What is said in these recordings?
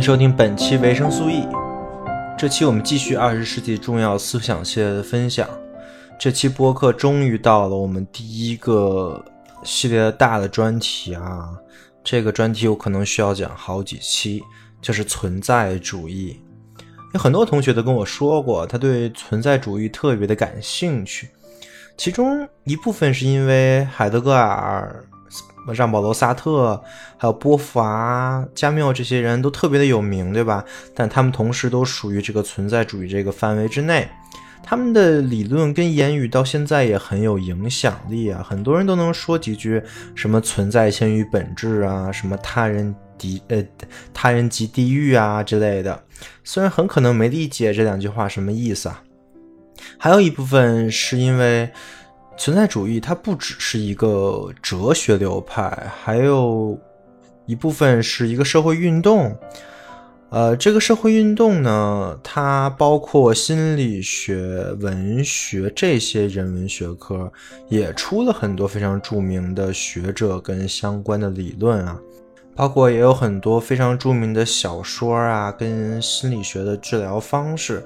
收听本期维生素 E。这期我们继续二十世纪重要思想系列的分享。这期播客终于到了我们第一个系列的大的专题啊！这个专题我可能需要讲好几期，就是存在主义。有很多同学都跟我说过，他对存在主义特别的感兴趣，其中一部分是因为海德格尔。让保罗·萨特，还有波伏娃、加缪这些人都特别的有名，对吧？但他们同时都属于这个存在主义这个范围之内，他们的理论跟言语到现在也很有影响力啊！很多人都能说几句什么“存在先于本质”啊，什么“他人敌呃他人即地狱”啊之类的。虽然很可能没理解这两句话什么意思啊，还有一部分是因为。存在主义它不只是一个哲学流派，还有一部分是一个社会运动。呃，这个社会运动呢，它包括心理学、文学这些人文学科，也出了很多非常著名的学者跟相关的理论啊，包括也有很多非常著名的小说啊，跟心理学的治疗方式。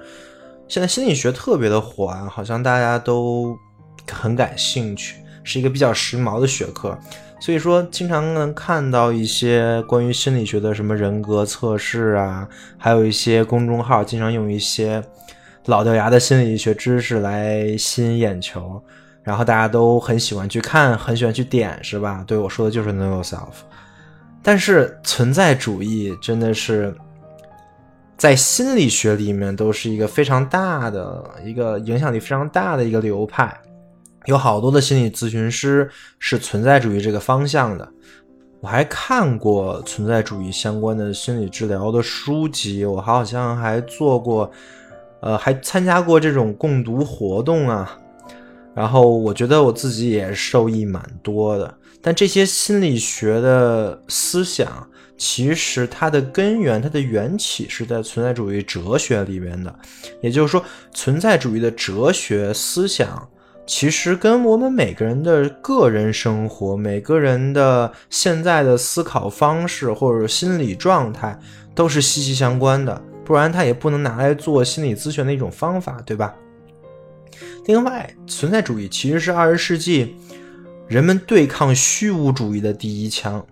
现在心理学特别的火啊，好像大家都。很感兴趣，是一个比较时髦的学科，所以说经常能看到一些关于心理学的什么人格测试啊，还有一些公众号经常用一些老掉牙的心理学知识来吸引眼球，然后大家都很喜欢去看，很喜欢去点，是吧？对我说的就是 know yourself。但是存在主义真的是在心理学里面都是一个非常大的一个影响力非常大的一个流派。有好多的心理咨询师是存在主义这个方向的，我还看过存在主义相关的心理治疗的书籍，我好像还做过，呃，还参加过这种共读活动啊。然后我觉得我自己也受益蛮多的。但这些心理学的思想，其实它的根源、它的缘起是在存在主义哲学里面的，也就是说，存在主义的哲学思想。其实跟我们每个人的个人生活、每个人的现在的思考方式或者心理状态都是息息相关的，不然它也不能拿来做心理咨询的一种方法，对吧？另外，存在主义其实是二十世纪人们对抗虚无主义的第一枪。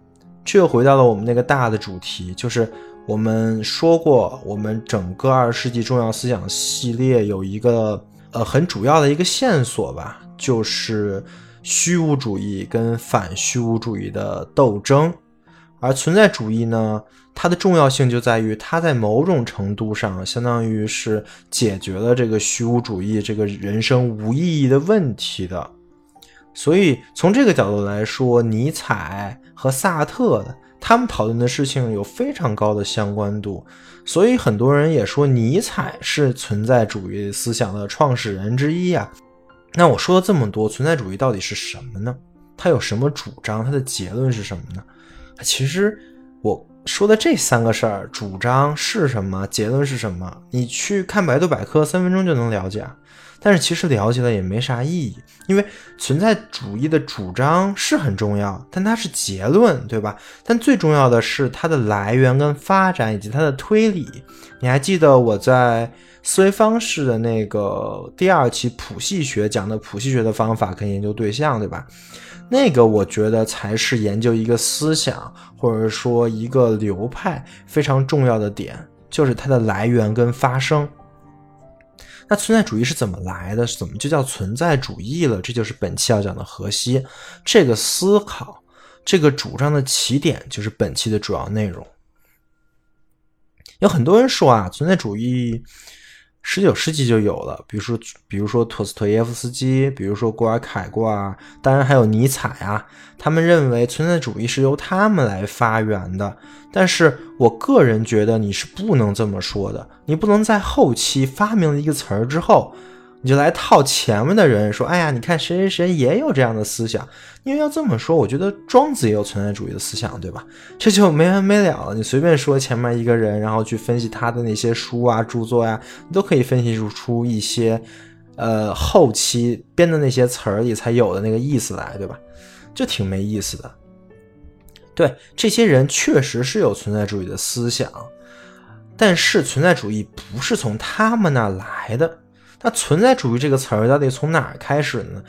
这又回到了我们那个大的主题，就是我们说过，我们整个二十世纪重要思想系列有一个。呃，很主要的一个线索吧，就是虚无主义跟反虚无主义的斗争，而存在主义呢，它的重要性就在于它在某种程度上，相当于是解决了这个虚无主义这个人生无意义的问题的。所以从这个角度来说，尼采和萨特的他们讨论的事情有非常高的相关度。所以很多人也说尼采是存在主义思想的创始人之一啊。那我说了这么多，存在主义到底是什么呢？他有什么主张？他的结论是什么呢？其实我说的这三个事儿，主张是什么，结论是什么，你去看百度百科，三分钟就能了解。但是其实了解了也没啥意义，因为存在主义的主张是很重要，但它是结论，对吧？但最重要的是它的来源跟发展以及它的推理。你还记得我在思维方式的那个第二期谱系学讲的谱系学的方法跟研究对象，对吧？那个我觉得才是研究一个思想或者说一个流派非常重要的点，就是它的来源跟发生。那存在主义是怎么来的？怎么就叫存在主义了？这就是本期要讲的核心。这个思考，这个主张的起点，就是本期的主要内容。有很多人说啊，存在主义。十九世纪就有了，比如说，比如说托斯托耶夫斯基，比如说郭尔凯郭啊，当然还有尼采啊。他们认为存在主义是由他们来发源的，但是我个人觉得你是不能这么说的，你不能在后期发明了一个词儿之后。你就来套前面的人说，哎呀，你看谁谁谁也有这样的思想，因为要这么说，我觉得庄子也有存在主义的思想，对吧？这就没完没了了。你随便说前面一个人，然后去分析他的那些书啊、著作呀，你都可以分析出出一些，呃，后期编的那些词儿里才有的那个意思来，对吧？就挺没意思的。对，这些人确实是有存在主义的思想，但是存在主义不是从他们那来的。那存在主义这个词儿到底从哪儿开始呢？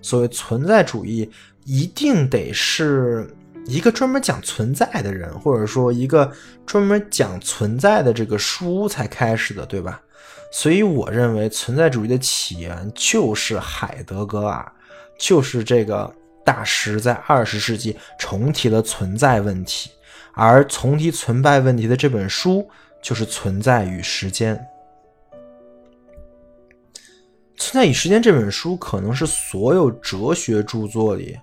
所谓存在主义，一定得是一个专门讲存在的人，或者说一个专门讲存在的这个书才开始的，对吧？所以我认为存在主义的起源就是海德格尔，就是这个大师在二十世纪重提了存在问题，而重提存在问题的这本书就是《存在与时间》。《存在与时间》这本书可能是所有哲学著作里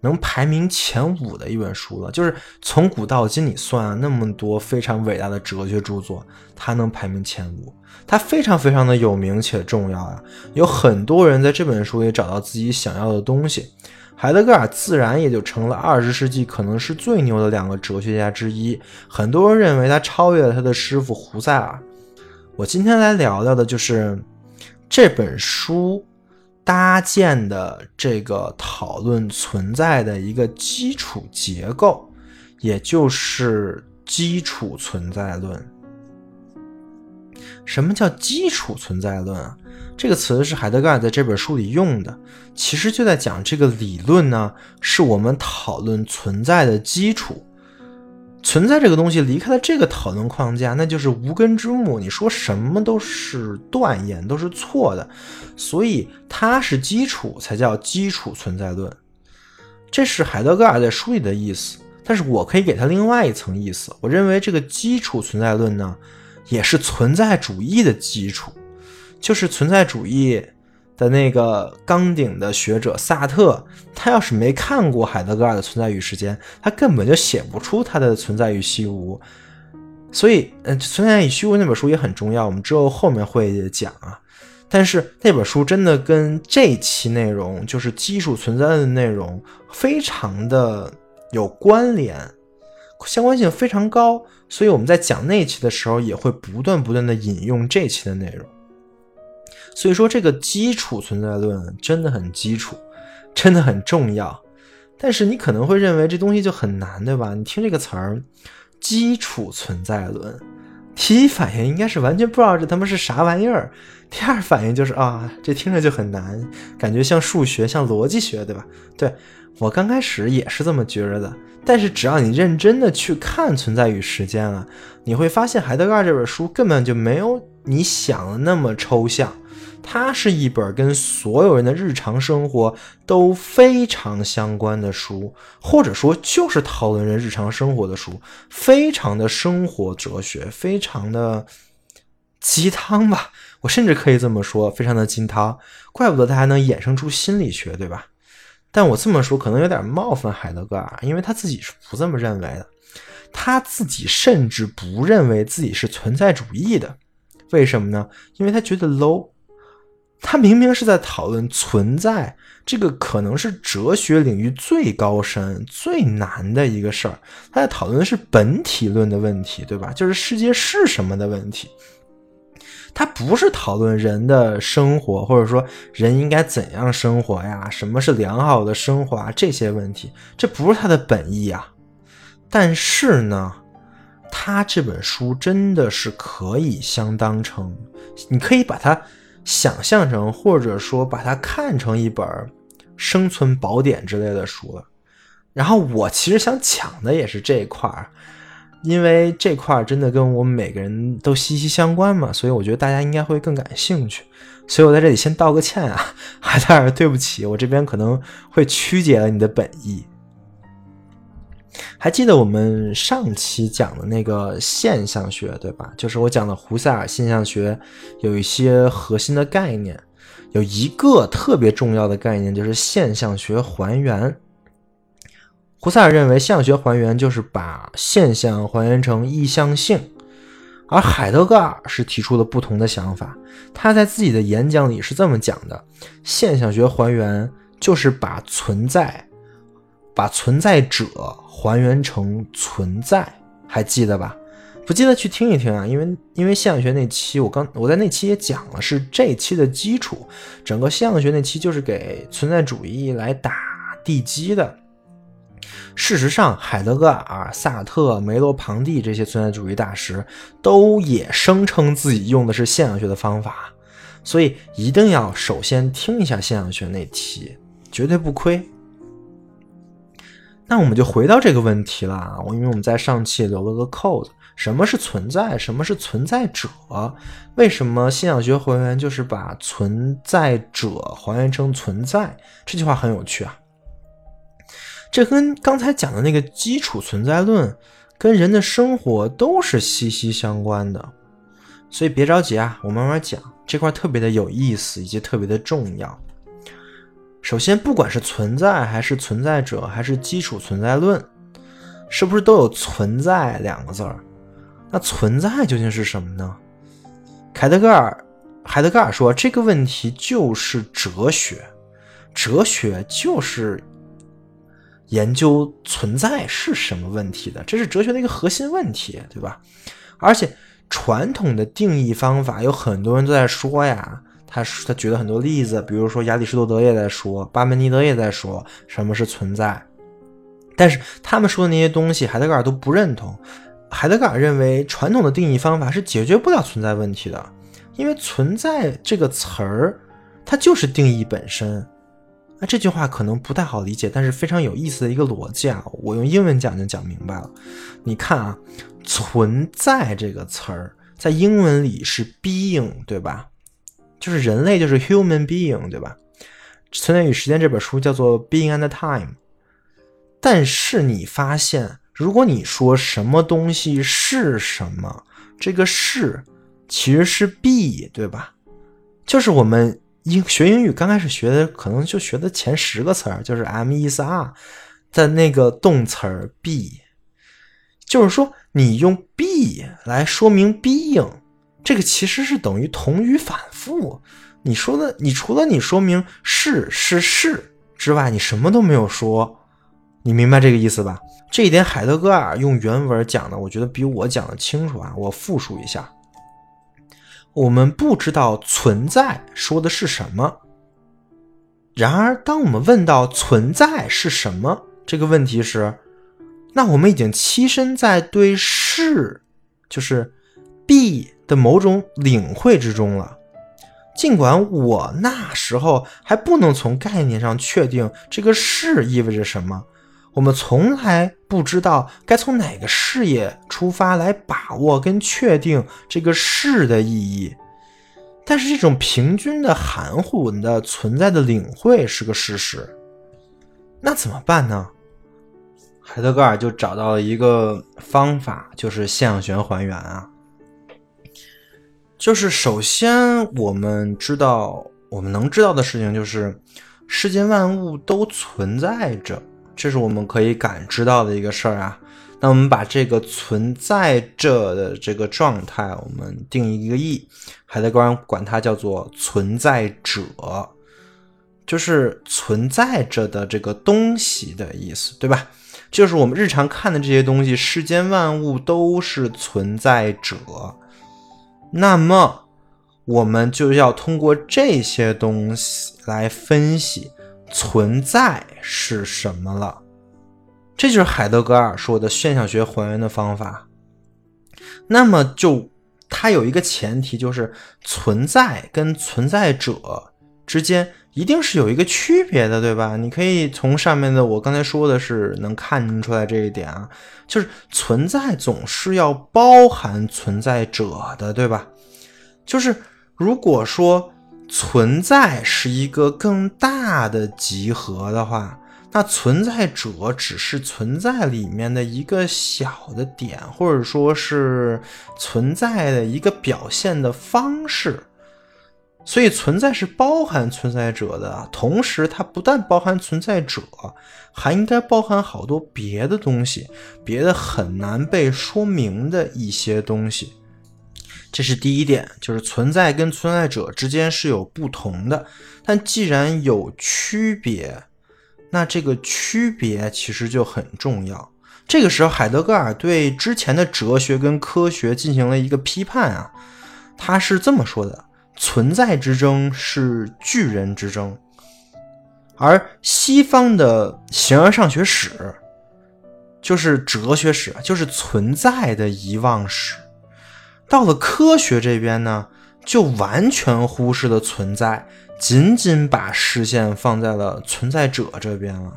能排名前五的一本书了。就是从古到今，你算，那么多非常伟大的哲学著作，它能排名前五，它非常非常的有名且重要啊。有很多人在这本书里找到自己想要的东西，海德格尔自然也就成了二十世纪可能是最牛的两个哲学家之一。很多人认为他超越了他的师傅胡塞尔。我今天来聊聊的就是。这本书搭建的这个讨论存在的一个基础结构，也就是基础存在论。什么叫基础存在论啊？这个词是海德格尔在这本书里用的，其实就在讲这个理论呢，是我们讨论存在的基础。存在这个东西离开了这个讨论框架，那就是无根之木。你说什么都是断言，都是错的。所以它是基础，才叫基础存在论。这是海德格尔在书里的意思。但是我可以给他另外一层意思。我认为这个基础存在论呢，也是存在主义的基础，就是存在主义。的那个钢顶的学者萨特，他要是没看过海德格尔的《存在与时间》，他根本就写不出他的《存在与虚无》。所以，嗯，《存在与虚无》那本书也很重要，我们之后后面会讲啊。但是那本书真的跟这期内容，就是基础存在的内容，非常的有关联，相关性非常高。所以我们在讲那期的时候，也会不断不断的引用这期的内容。所以说，这个基础存在论真的很基础，真的很重要。但是你可能会认为这东西就很难，对吧？你听这个词儿“基础存在论”，第一反应应该是完全不知道这他妈是啥玩意儿。第二反应就是啊，这听着就很难，感觉像数学，像逻辑学，对吧？对我刚开始也是这么觉着的。但是只要你认真的去看《存在与时间》了，你会发现海德格尔这本书根本就没有你想的那么抽象。它是一本跟所有人的日常生活都非常相关的书，或者说就是讨论人日常生活的书，非常的生活哲学，非常的鸡汤吧，我甚至可以这么说，非常的鸡汤。怪不得它还能衍生出心理学，对吧？但我这么说可能有点冒犯海德格尔，因为他自己是不这么认为的，他自己甚至不认为自己是存在主义的。为什么呢？因为他觉得 low。他明明是在讨论存在，这个可能是哲学领域最高深、最难的一个事儿。他在讨论的是本体论的问题，对吧？就是世界是什么的问题。他不是讨论人的生活，或者说人应该怎样生活呀？什么是良好的生活啊？这些问题，这不是他的本意啊。但是呢，他这本书真的是可以相当成，你可以把它。想象成，或者说把它看成一本生存宝典之类的书了。然后我其实想抢的也是这一块儿。因为这块儿真的跟我们每个人都息息相关嘛，所以我觉得大家应该会更感兴趣。所以我在这里先道个歉啊，海德尔，对不起，我这边可能会曲解了你的本意。还记得我们上期讲的那个现象学，对吧？就是我讲的胡塞尔现象学有一些核心的概念，有一个特别重要的概念就是现象学还原。胡塞尔认为现象学还原就是把现象还原成意向性，而海德格尔是提出了不同的想法。他在自己的演讲里是这么讲的：现象学还原就是把存在。把存在者还原成存在，还记得吧？不记得去听一听啊，因为因为现象学那期我刚我在那期也讲了，是这期的基础。整个现象学那期就是给存在主义来打地基的。事实上，海德格尔、萨特、梅洛庞蒂这些存在主义大师都也声称自己用的是现象学的方法，所以一定要首先听一下现象学那期，绝对不亏。那我们就回到这个问题了，我因为我们在上期留了个扣子，什么是存在？什么是存在者？为什么信仰学还原就是把存在者还原成存在？这句话很有趣啊。这跟刚才讲的那个基础存在论，跟人的生活都是息息相关的。所以别着急啊，我慢慢讲，这块特别的有意思，以及特别的重要。首先，不管是存在还是存在者，还是基础存在论，是不是都有“存在”两个字儿？那存在究竟是什么呢？凯德格尔，海德格尔说，这个问题就是哲学，哲学就是研究存在是什么问题的，这是哲学的一个核心问题，对吧？而且，传统的定义方法有很多人都在说呀。他他举了很多例子，比如说亚里士多德也在说，巴门尼德也在说什么是存在，但是他们说的那些东西，海德格尔都不认同。海德格尔认为传统的定义方法是解决不了存在问题的，因为存在这个词儿，它就是定义本身。那这句话可能不太好理解，但是非常有意思的一个逻辑啊，我用英文讲就讲明白了。你看啊，存在这个词儿在英文里是 being，对吧？就是人类，就是 human being，对吧？《存在与时间》这本书叫做《Being and Time》，但是你发现，如果你说什么东西是什么，这个是其实是 be，对吧？就是我们英学英语刚开始学的，可能就学的前十个词儿，就是 am is are 的那个动词 be，就是说你用 be 来说明 being。这个其实是等于同语反复。你说的，你除了你说明是是是之外，你什么都没有说。你明白这个意思吧？这一点海德格尔用原文讲的，我觉得比我讲的清楚啊。我复述一下：我们不知道存在说的是什么。然而，当我们问到存在是什么这个问题时，那我们已经栖身在对是，就是 B。的某种领会之中了，尽管我那时候还不能从概念上确定这个是意味着什么，我们从来不知道该从哪个视野出发来把握跟确定这个是的意义，但是这种平均的含糊的存在的领会是个事实，那怎么办呢？海德格尔就找到了一个方法，就是现象学还原啊。就是首先，我们知道，我们能知道的事情就是，世间万物都存在着，这是我们可以感知到的一个事儿啊。那我们把这个存在着的这个状态，我们定一个义，海德格尔管它叫做存在者，就是存在着的这个东西的意思，对吧？就是我们日常看的这些东西，世间万物都是存在者。那么，我们就要通过这些东西来分析存在是什么了。这就是海德格尔说的现象学还原的方法。那么，就它有一个前提，就是存在跟存在者之间一定是有一个区别的，对吧？你可以从上面的我刚才说的是能看出来这一点啊，就是存在总是要包含存在者的，对吧？就是如果说存在是一个更大的集合的话。那存在者只是存在里面的一个小的点，或者说是存在的一个表现的方式。所以存在是包含存在者的，同时它不但包含存在者，还应该包含好多别的东西，别的很难被说明的一些东西。这是第一点，就是存在跟存在者之间是有不同的，但既然有区别。那这个区别其实就很重要。这个时候，海德格尔对之前的哲学跟科学进行了一个批判啊，他是这么说的：存在之争是巨人之争，而西方的形而上学史就是哲学史，就是存在的遗忘史。到了科学这边呢，就完全忽视了存在。仅仅把视线放在了存在者这边了，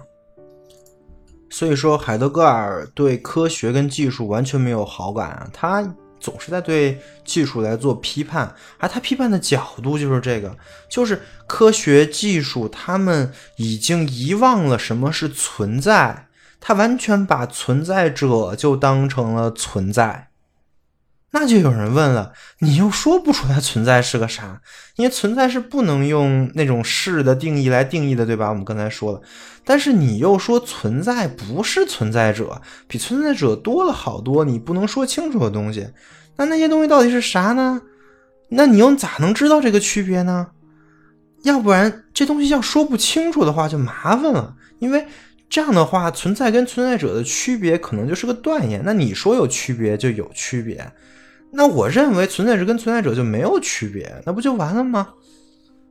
所以说海德格尔对科学跟技术完全没有好感啊，他总是在对技术来做批判，而他批判的角度就是这个，就是科学技术他们已经遗忘了什么是存在，他完全把存在者就当成了存在。那就有人问了，你又说不出来存在是个啥？因为存在是不能用那种是的定义来定义的，对吧？我们刚才说了，但是你又说存在不是存在者，比存在者多了好多你不能说清楚的东西。那那些东西到底是啥呢？那你又咋能知道这个区别呢？要不然这东西要说不清楚的话就麻烦了，因为这样的话存在跟存在者的区别可能就是个断言。那你说有区别就有区别。那我认为存在者跟存在者就没有区别，那不就完了吗？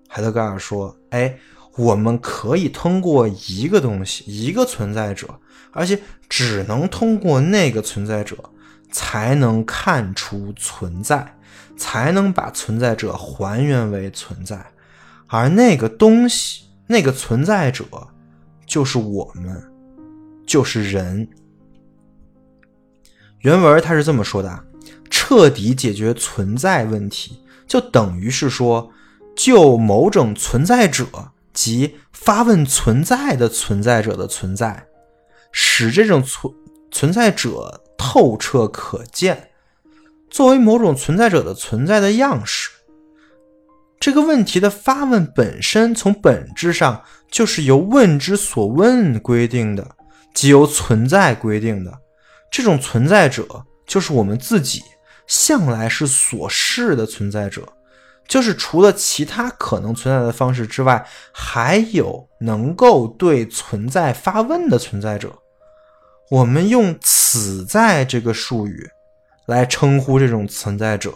海德格尔说：“哎，我们可以通过一个东西，一个存在者，而且只能通过那个存在者，才能看出存在，才能把存在者还原为存在。而那个东西，那个存在者，就是我们，就是人。”原文他是这么说的。彻底解决存在问题，就等于是说，就某种存在者及发问存在的存在者的存在，使这种存存在者透彻可见，作为某种存在者的存在的样式。这个问题的发问本身，从本质上就是由问之所问规定的，即由存在规定的。这种存在者就是我们自己。向来是所示的存在者，就是除了其他可能存在的方式之外，还有能够对存在发问的存在者。我们用“此在”这个术语来称呼这种存在者。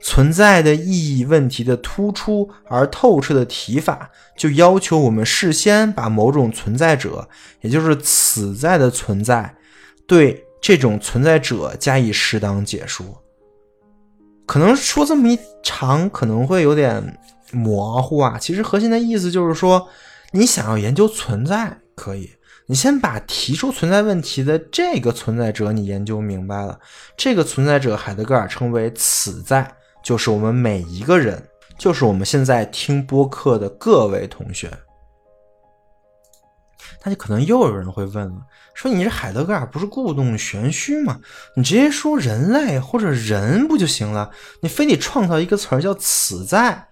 存在的意义问题的突出而透彻的提法，就要求我们事先把某种存在者，也就是“此在”的存在，对。这种存在者加以适当解说，可能说这么一长可能会有点模糊啊。其实核心的意思就是说，你想要研究存在，可以，你先把提出存在问题的这个存在者你研究明白了。这个存在者，海德格尔称为“此在”，就是我们每一个人，就是我们现在听播客的各位同学。那就可能又有人会问了。说你这海德格尔不是故弄玄虚吗？你直接说人类或者人不就行了？你非得创造一个词儿叫“此在”，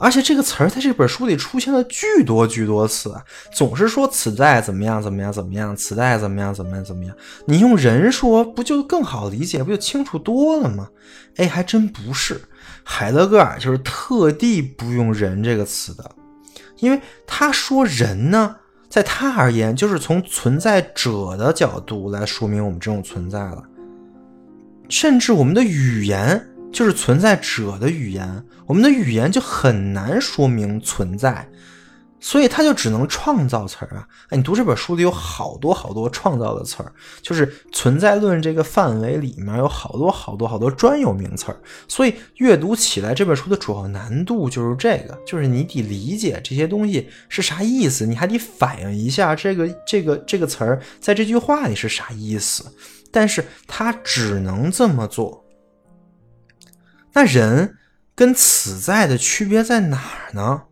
而且这个词儿在这本书里出现了巨多巨多次，总是说“此在”怎么样怎么样怎么样，“此在”怎么样怎么样怎么样。你用人说不就更好理解，不就清楚多了吗？哎，还真不是，海德格尔就是特地不用“人”这个词的，因为他说人呢。在他而言，就是从存在者的角度来说明我们这种存在了。甚至我们的语言就是存在者的语言，我们的语言就很难说明存在。所以他就只能创造词儿啊！哎，你读这本书里有好多好多创造的词儿，就是存在论这个范围里面有好多好多好多专有名词儿，所以阅读起来这本书的主要难度就是这个，就是你得理解这些东西是啥意思，你还得反映一下这个这个这个词儿在这句话里是啥意思，但是他只能这么做。那人跟此在的区别在哪儿呢？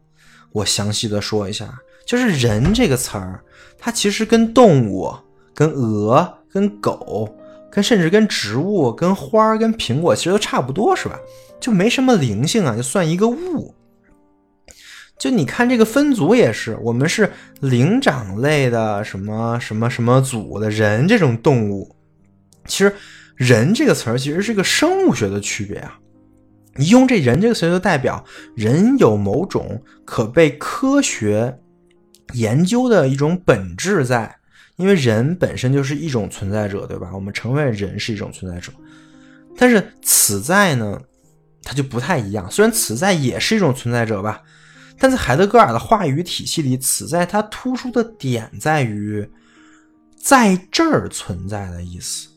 我详细的说一下，就是“人”这个词儿，它其实跟动物、跟鹅、跟狗、跟甚至跟植物、跟花、跟苹果，其实都差不多，是吧？就没什么灵性啊，就算一个物。就你看这个分组也是，我们是灵长类的什么什么什么组的人这种动物。其实“人”这个词儿其实是个生物学的区别啊。你用这人这个词就代表人有某种可被科学研究的一种本质在，因为人本身就是一种存在者，对吧？我们承认人是一种存在者，但是此在呢，它就不太一样。虽然此在也是一种存在者吧，但在海德格尔的话语体系里，此在它突出的点在于在这儿存在的意思，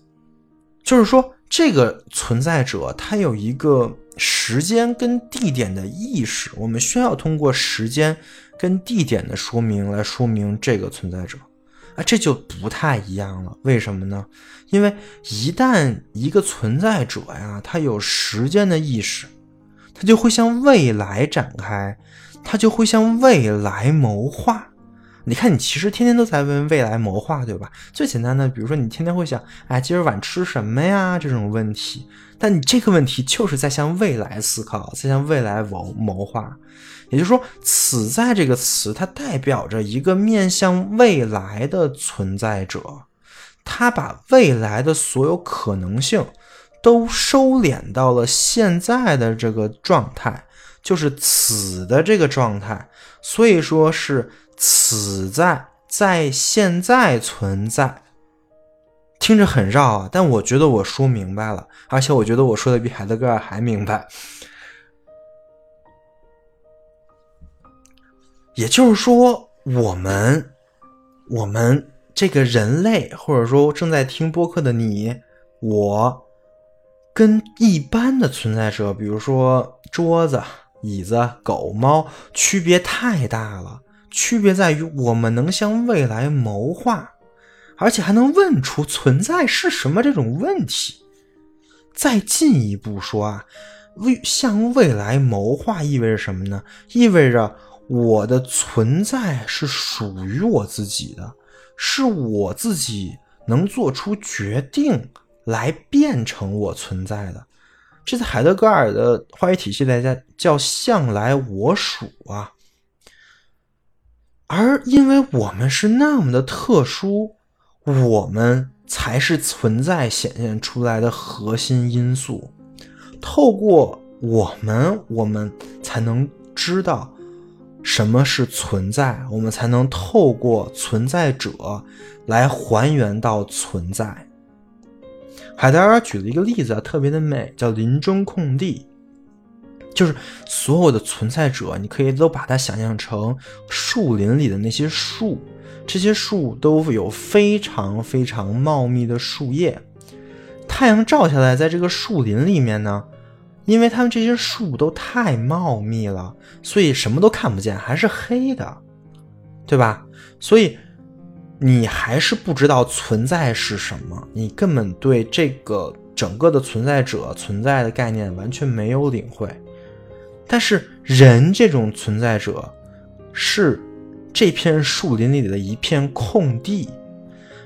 就是说这个存在者他有一个。时间跟地点的意识，我们需要通过时间跟地点的说明来说明这个存在者，啊，这就不太一样了。为什么呢？因为一旦一个存在者呀，他有时间的意识，他就会向未来展开，他就会向未来谋划。你看，你其实天天都在为未来谋划，对吧？最简单的，比如说你天天会想，哎，今儿晚吃什么呀？这种问题。但你这个问题就是在向未来思考，在向未来谋谋划。也就是说，“此在”这个词，它代表着一个面向未来的存在者，他把未来的所有可能性都收敛到了现在的这个状态，就是“此”的这个状态。所以说是。此在在现在存在，听着很绕啊，但我觉得我说明白了，而且我觉得我说的比海德格尔还明白。也就是说，我们我们这个人类，或者说正在听播客的你，我跟一般的存在者，比如说桌子、椅子、狗、猫，区别太大了。区别在于，我们能向未来谋划，而且还能问出存在是什么这种问题。再进一步说啊，未向未来谋划意味着什么呢？意味着我的存在是属于我自己的，是我自己能做出决定来变成我存在的。这在海德格尔的话语体系来讲叫“向来我属”啊。而因为我们是那么的特殊，我们才是存在显现出来的核心因素。透过我们，我们才能知道什么是存在，我们才能透过存在者来还原到存在。海德尔举了一个例子啊，特别的美，叫林中空地。就是所有的存在者，你可以都把它想象成树林里的那些树，这些树都有非常非常茂密的树叶。太阳照下来，在这个树林里面呢，因为它们这些树都太茂密了，所以什么都看不见，还是黑的，对吧？所以你还是不知道存在是什么，你根本对这个整个的存在者存在的概念完全没有领会。但是人这种存在者，是这片树林里的一片空地，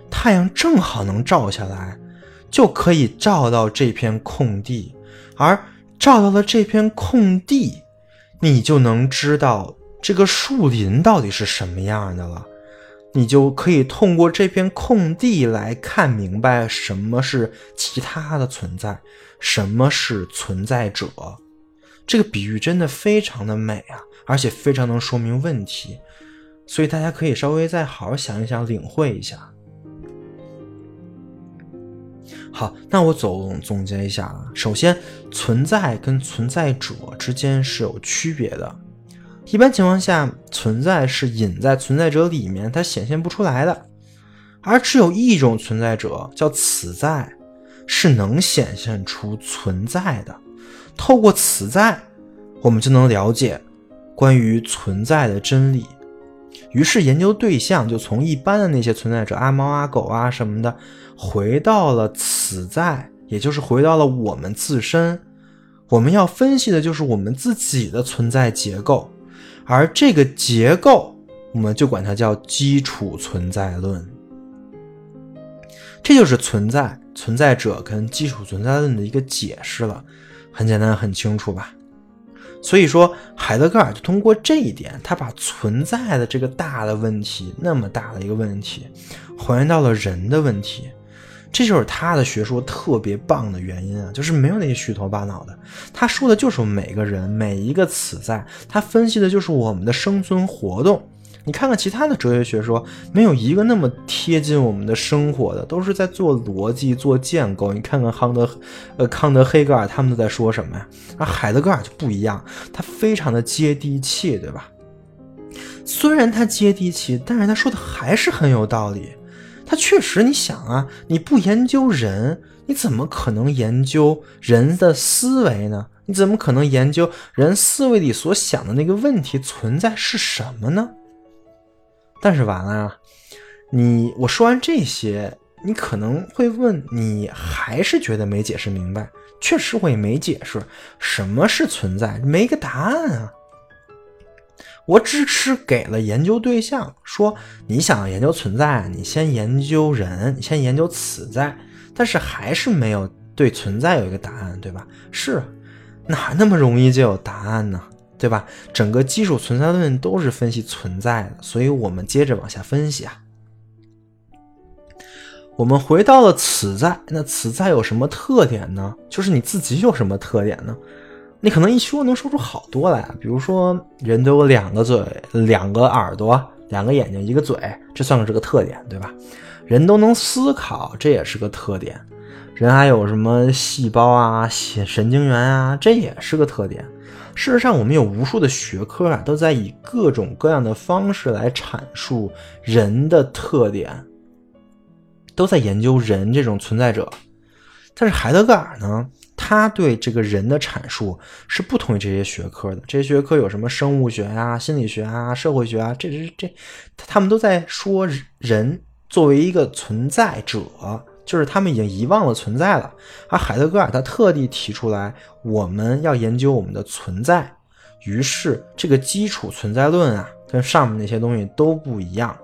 太阳正好能照下来，就可以照到这片空地，而照到了这片空地，你就能知道这个树林到底是什么样的了，你就可以通过这片空地来看明白什么是其他的存在，什么是存在者。这个比喻真的非常的美啊，而且非常能说明问题，所以大家可以稍微再好好想一想，领会一下。好，那我总总结一下啊，首先，存在跟存在者之间是有区别的。一般情况下，存在是隐在存在者里面，它显现不出来的，而只有一种存在者叫此在，是能显现出存在的。透过此在，我们就能了解关于存在的真理。于是，研究对象就从一般的那些存在者，阿猫阿狗啊什么的，回到了此在，也就是回到了我们自身。我们要分析的就是我们自己的存在结构。而这个结构，我们就管它叫基础存在论。这就是存在存在者跟基础存在论的一个解释了，很简单，很清楚吧？所以说，海德格尔就通过这一点，他把存在的这个大的问题，那么大的一个问题，还原到了人的问题。这就是他的学说特别棒的原因啊，就是没有那些虚头巴脑的，他说的就是每个人每一个此在，他分析的就是我们的生存活动。你看看其他的哲学学说，没有一个那么贴近我们的生活的，都是在做逻辑、做建构。你看看康德、呃康德、黑格尔他们都在说什么呀？而海德格尔就不一样，他非常的接地气，对吧？虽然他接地气，但是他说的还是很有道理。他确实，你想啊，你不研究人，你怎么可能研究人的思维呢？你怎么可能研究人思维里所想的那个问题存在是什么呢？但是完了啊，你我说完这些，你可能会问，你还是觉得没解释明白？确实，我也没解释什么是存在，没个答案啊。我只是给了研究对象，说你想研究存在，你先研究人，你先研究此在，但是还是没有对存在有一个答案，对吧？是哪那么容易就有答案呢？对吧？整个基础存在论都是分析存在的，所以我们接着往下分析啊。我们回到了此在，那此在有什么特点呢？就是你自己有什么特点呢？你可能一说能说出好多来，比如说人都有两个嘴、两个耳朵、两个眼睛、一个嘴，这算是个特点，对吧？人都能思考，这也是个特点。人还有什么细胞啊、神经元啊，这也是个特点。事实上，我们有无数的学科啊，都在以各种各样的方式来阐述人的特点，都在研究人这种存在者。但是海德格尔呢？他对这个人的阐述是不同于这些学科的。这些学科有什么生物学啊、心理学啊、社会学啊，这这这，他们都在说人作为一个存在者，就是他们已经遗忘了存在了。而海德格尔他特地提出来，我们要研究我们的存在。于是，这个基础存在论啊，跟上面那些东西都不一样。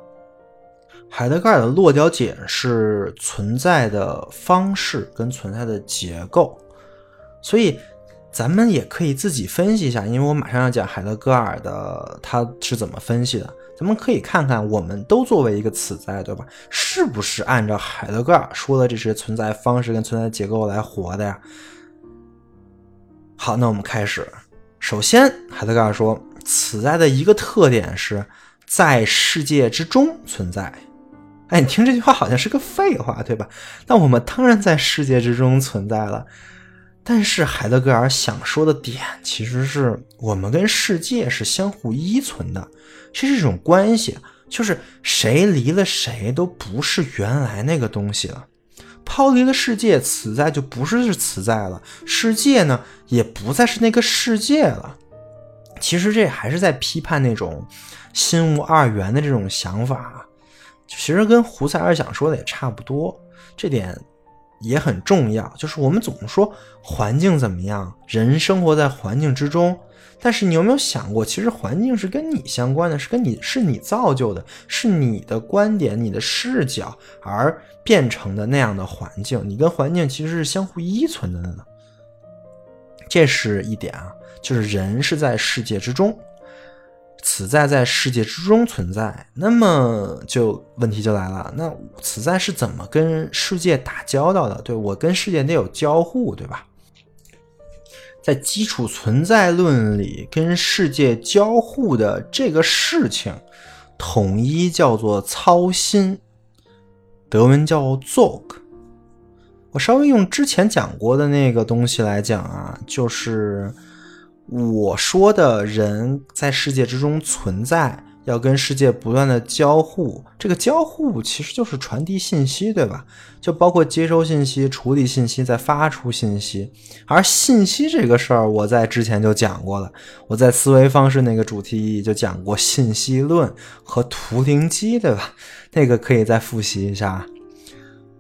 海德格尔的落脚点是存在的方式跟存在的结构。所以，咱们也可以自己分析一下，因为我马上要讲海德格尔的他是怎么分析的。咱们可以看看，我们都作为一个此在，对吧？是不是按照海德格尔说的这些存在方式跟存在结构来活的呀？好，那我们开始。首先，海德格尔说，此在的一个特点是在世界之中存在。哎，你听这句话好像是个废话，对吧？那我们当然在世界之中存在了。但是海德格尔想说的点，其实是我们跟世界是相互依存的，这是一种关系，就是谁离了谁都不是原来那个东西了。抛离了世界，此在就不是是此在了，世界呢也不再是那个世界了。其实这还是在批判那种心无二元的这种想法，其实跟胡塞尔想说的也差不多，这点。也很重要，就是我们总说环境怎么样，人生活在环境之中，但是你有没有想过，其实环境是跟你相关的，是跟你是你造就的，是你的观点、你的视角而变成的那样的环境，你跟环境其实是相互依存的呢。这是一点啊，就是人是在世界之中。此在在世界之中存在，那么就问题就来了。那此在是怎么跟世界打交道的？对我跟世界得有交互，对吧？在基础存在论里，跟世界交互的这个事情，统一叫做操心，德文叫 Zog。我稍微用之前讲过的那个东西来讲啊，就是我说的人在世界之中存在，要跟世界不断的交互，这个交互其实就是传递信息，对吧？就包括接收信息、处理信息、再发出信息。而信息这个事儿，我在之前就讲过了，我在思维方式那个主题就讲过信息论和图灵机，对吧？那个可以再复习一下。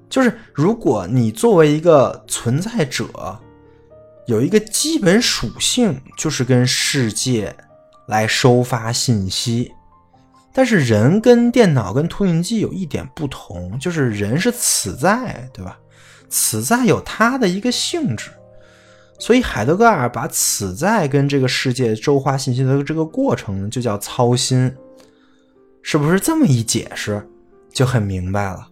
就是如果你作为一个存在者，有一个基本属性，就是跟世界来收发信息。但是人跟电脑跟投影机有一点不同，就是人是此在，对吧？此在有它的一个性质，所以海德格尔把此在跟这个世界周发信息的这个过程就叫操心，是不是这么一解释就很明白了？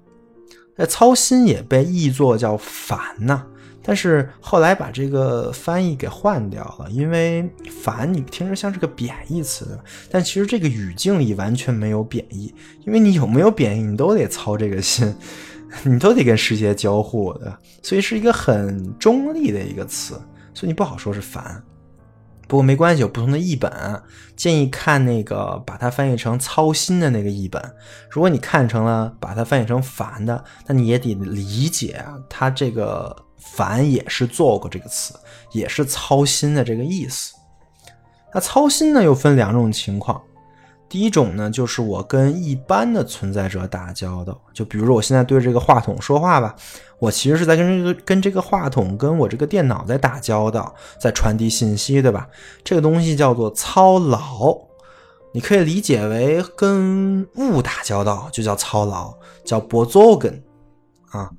那操心也被译作叫烦呐。但是后来把这个翻译给换掉了，因为“烦”你听着像是个贬义词，但其实这个语境里完全没有贬义，因为你有没有贬义，你都得操这个心，你都得跟世界交互的，所以是一个很中立的一个词，所以你不好说是烦。不过没关系，有不同的译本，建议看那个把它翻译成操心的那个译本。如果你看成了把它翻译成烦的，那你也得理解啊，它这个。烦也是做过这个词，也是操心的这个意思。那操心呢，又分两种情况。第一种呢，就是我跟一般的存在者打交道，就比如说我现在对这个话筒说话吧，我其实是在跟这个跟这个话筒跟我这个电脑在打交道，在传递信息，对吧？这个东西叫做操劳，你可以理解为跟物打交道就叫操劳，叫 b o z o g e n 啊。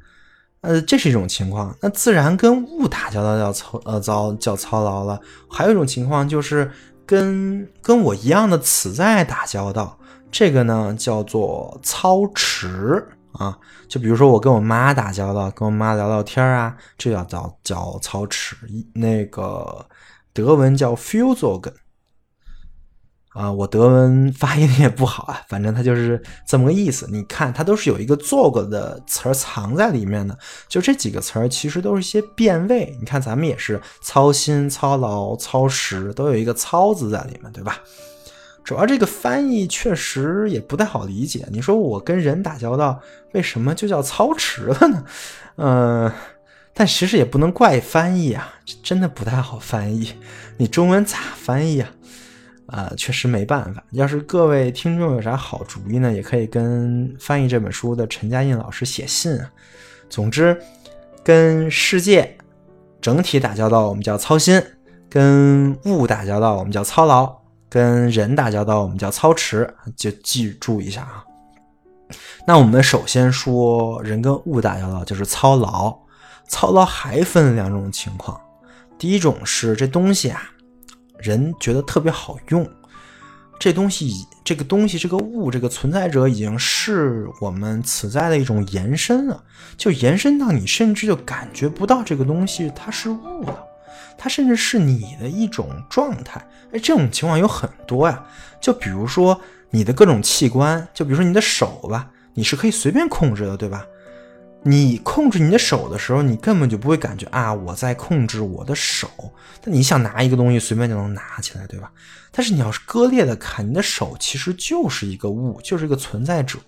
呃，这是一种情况，那自然跟物打交道叫操呃遭叫操劳了。还有一种情况就是跟跟我一样的此在打交道，这个呢叫做操持啊。就比如说我跟我妈打交道，跟我妈聊聊天啊，这叫叫叫操持。那个德文叫 f u s o g e n 啊，我德文发音也不好啊，反正它就是这么个意思。你看，它都是有一个做过的词儿藏在里面的，就这几个词儿其实都是一些变位。你看，咱们也是操心、操劳、操时，都有一个“操”字在里面，对吧？主要这个翻译确实也不太好理解。你说我跟人打交道，为什么就叫操持了呢？嗯，但其实也不能怪翻译啊，真的不太好翻译。你中文咋翻译啊？啊，确实没办法。要是各位听众有啥好主意呢，也可以跟翻译这本书的陈嘉印老师写信啊。总之，跟世界整体打交道，我们叫操心；跟物打交道，我们叫操劳；跟人打交道，我们叫操持。就记住一下啊。那我们首先说人跟物打交道就是操劳，操劳还分两种情况。第一种是这东西啊。人觉得特别好用，这东西，这个东西，这个物，这个存在者已经是我们此在的一种延伸了，就延伸到你甚至就感觉不到这个东西它是物了，它甚至是你的一种状态。哎，这种情况有很多呀，就比如说你的各种器官，就比如说你的手吧，你是可以随便控制的，对吧？你控制你的手的时候，你根本就不会感觉啊，我在控制我的手。但你想拿一个东西，随便就能拿起来，对吧？但是你要是割裂的看，你的手其实就是一个物，就是一个存在者。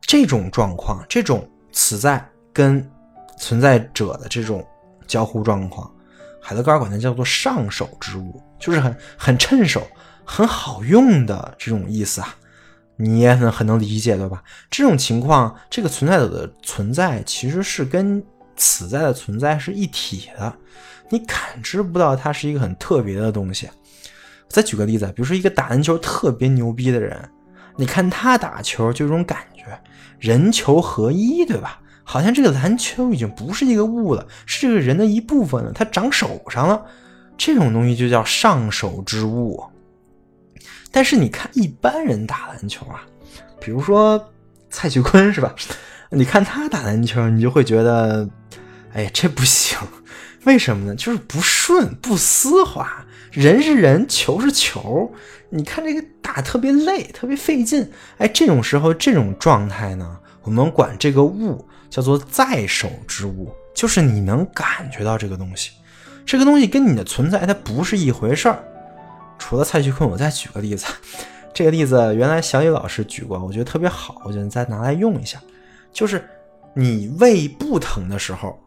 这种状况，这种此在跟存在者的这种交互状况，海德格尔管它叫做上手之物，就是很很趁手、很好用的这种意思啊。你也很很能理解对吧？这种情况，这个存在者的存在其实是跟此在的存在是一体的，你感知不到它是一个很特别的东西。再举个例子，比如说一个打篮球特别牛逼的人，你看他打球就有种感觉，人球合一，对吧？好像这个篮球已经不是一个物了，是这个人的一部分了，他长手上了，这种东西就叫上手之物。但是你看一般人打篮球啊，比如说蔡徐坤是吧？你看他打篮球，你就会觉得，哎，这不行。为什么呢？就是不顺、不丝滑。人是人，球是球。你看这个打特别累，特别费劲。哎，这种时候这种状态呢，我们管这个物叫做在手之物，就是你能感觉到这个东西。这个东西跟你的存在它不是一回事儿。除了蔡徐坤，我再举个例子，这个例子原来小李老师举过，我觉得特别好，我觉得你再拿来用一下。就是你胃不疼的时候，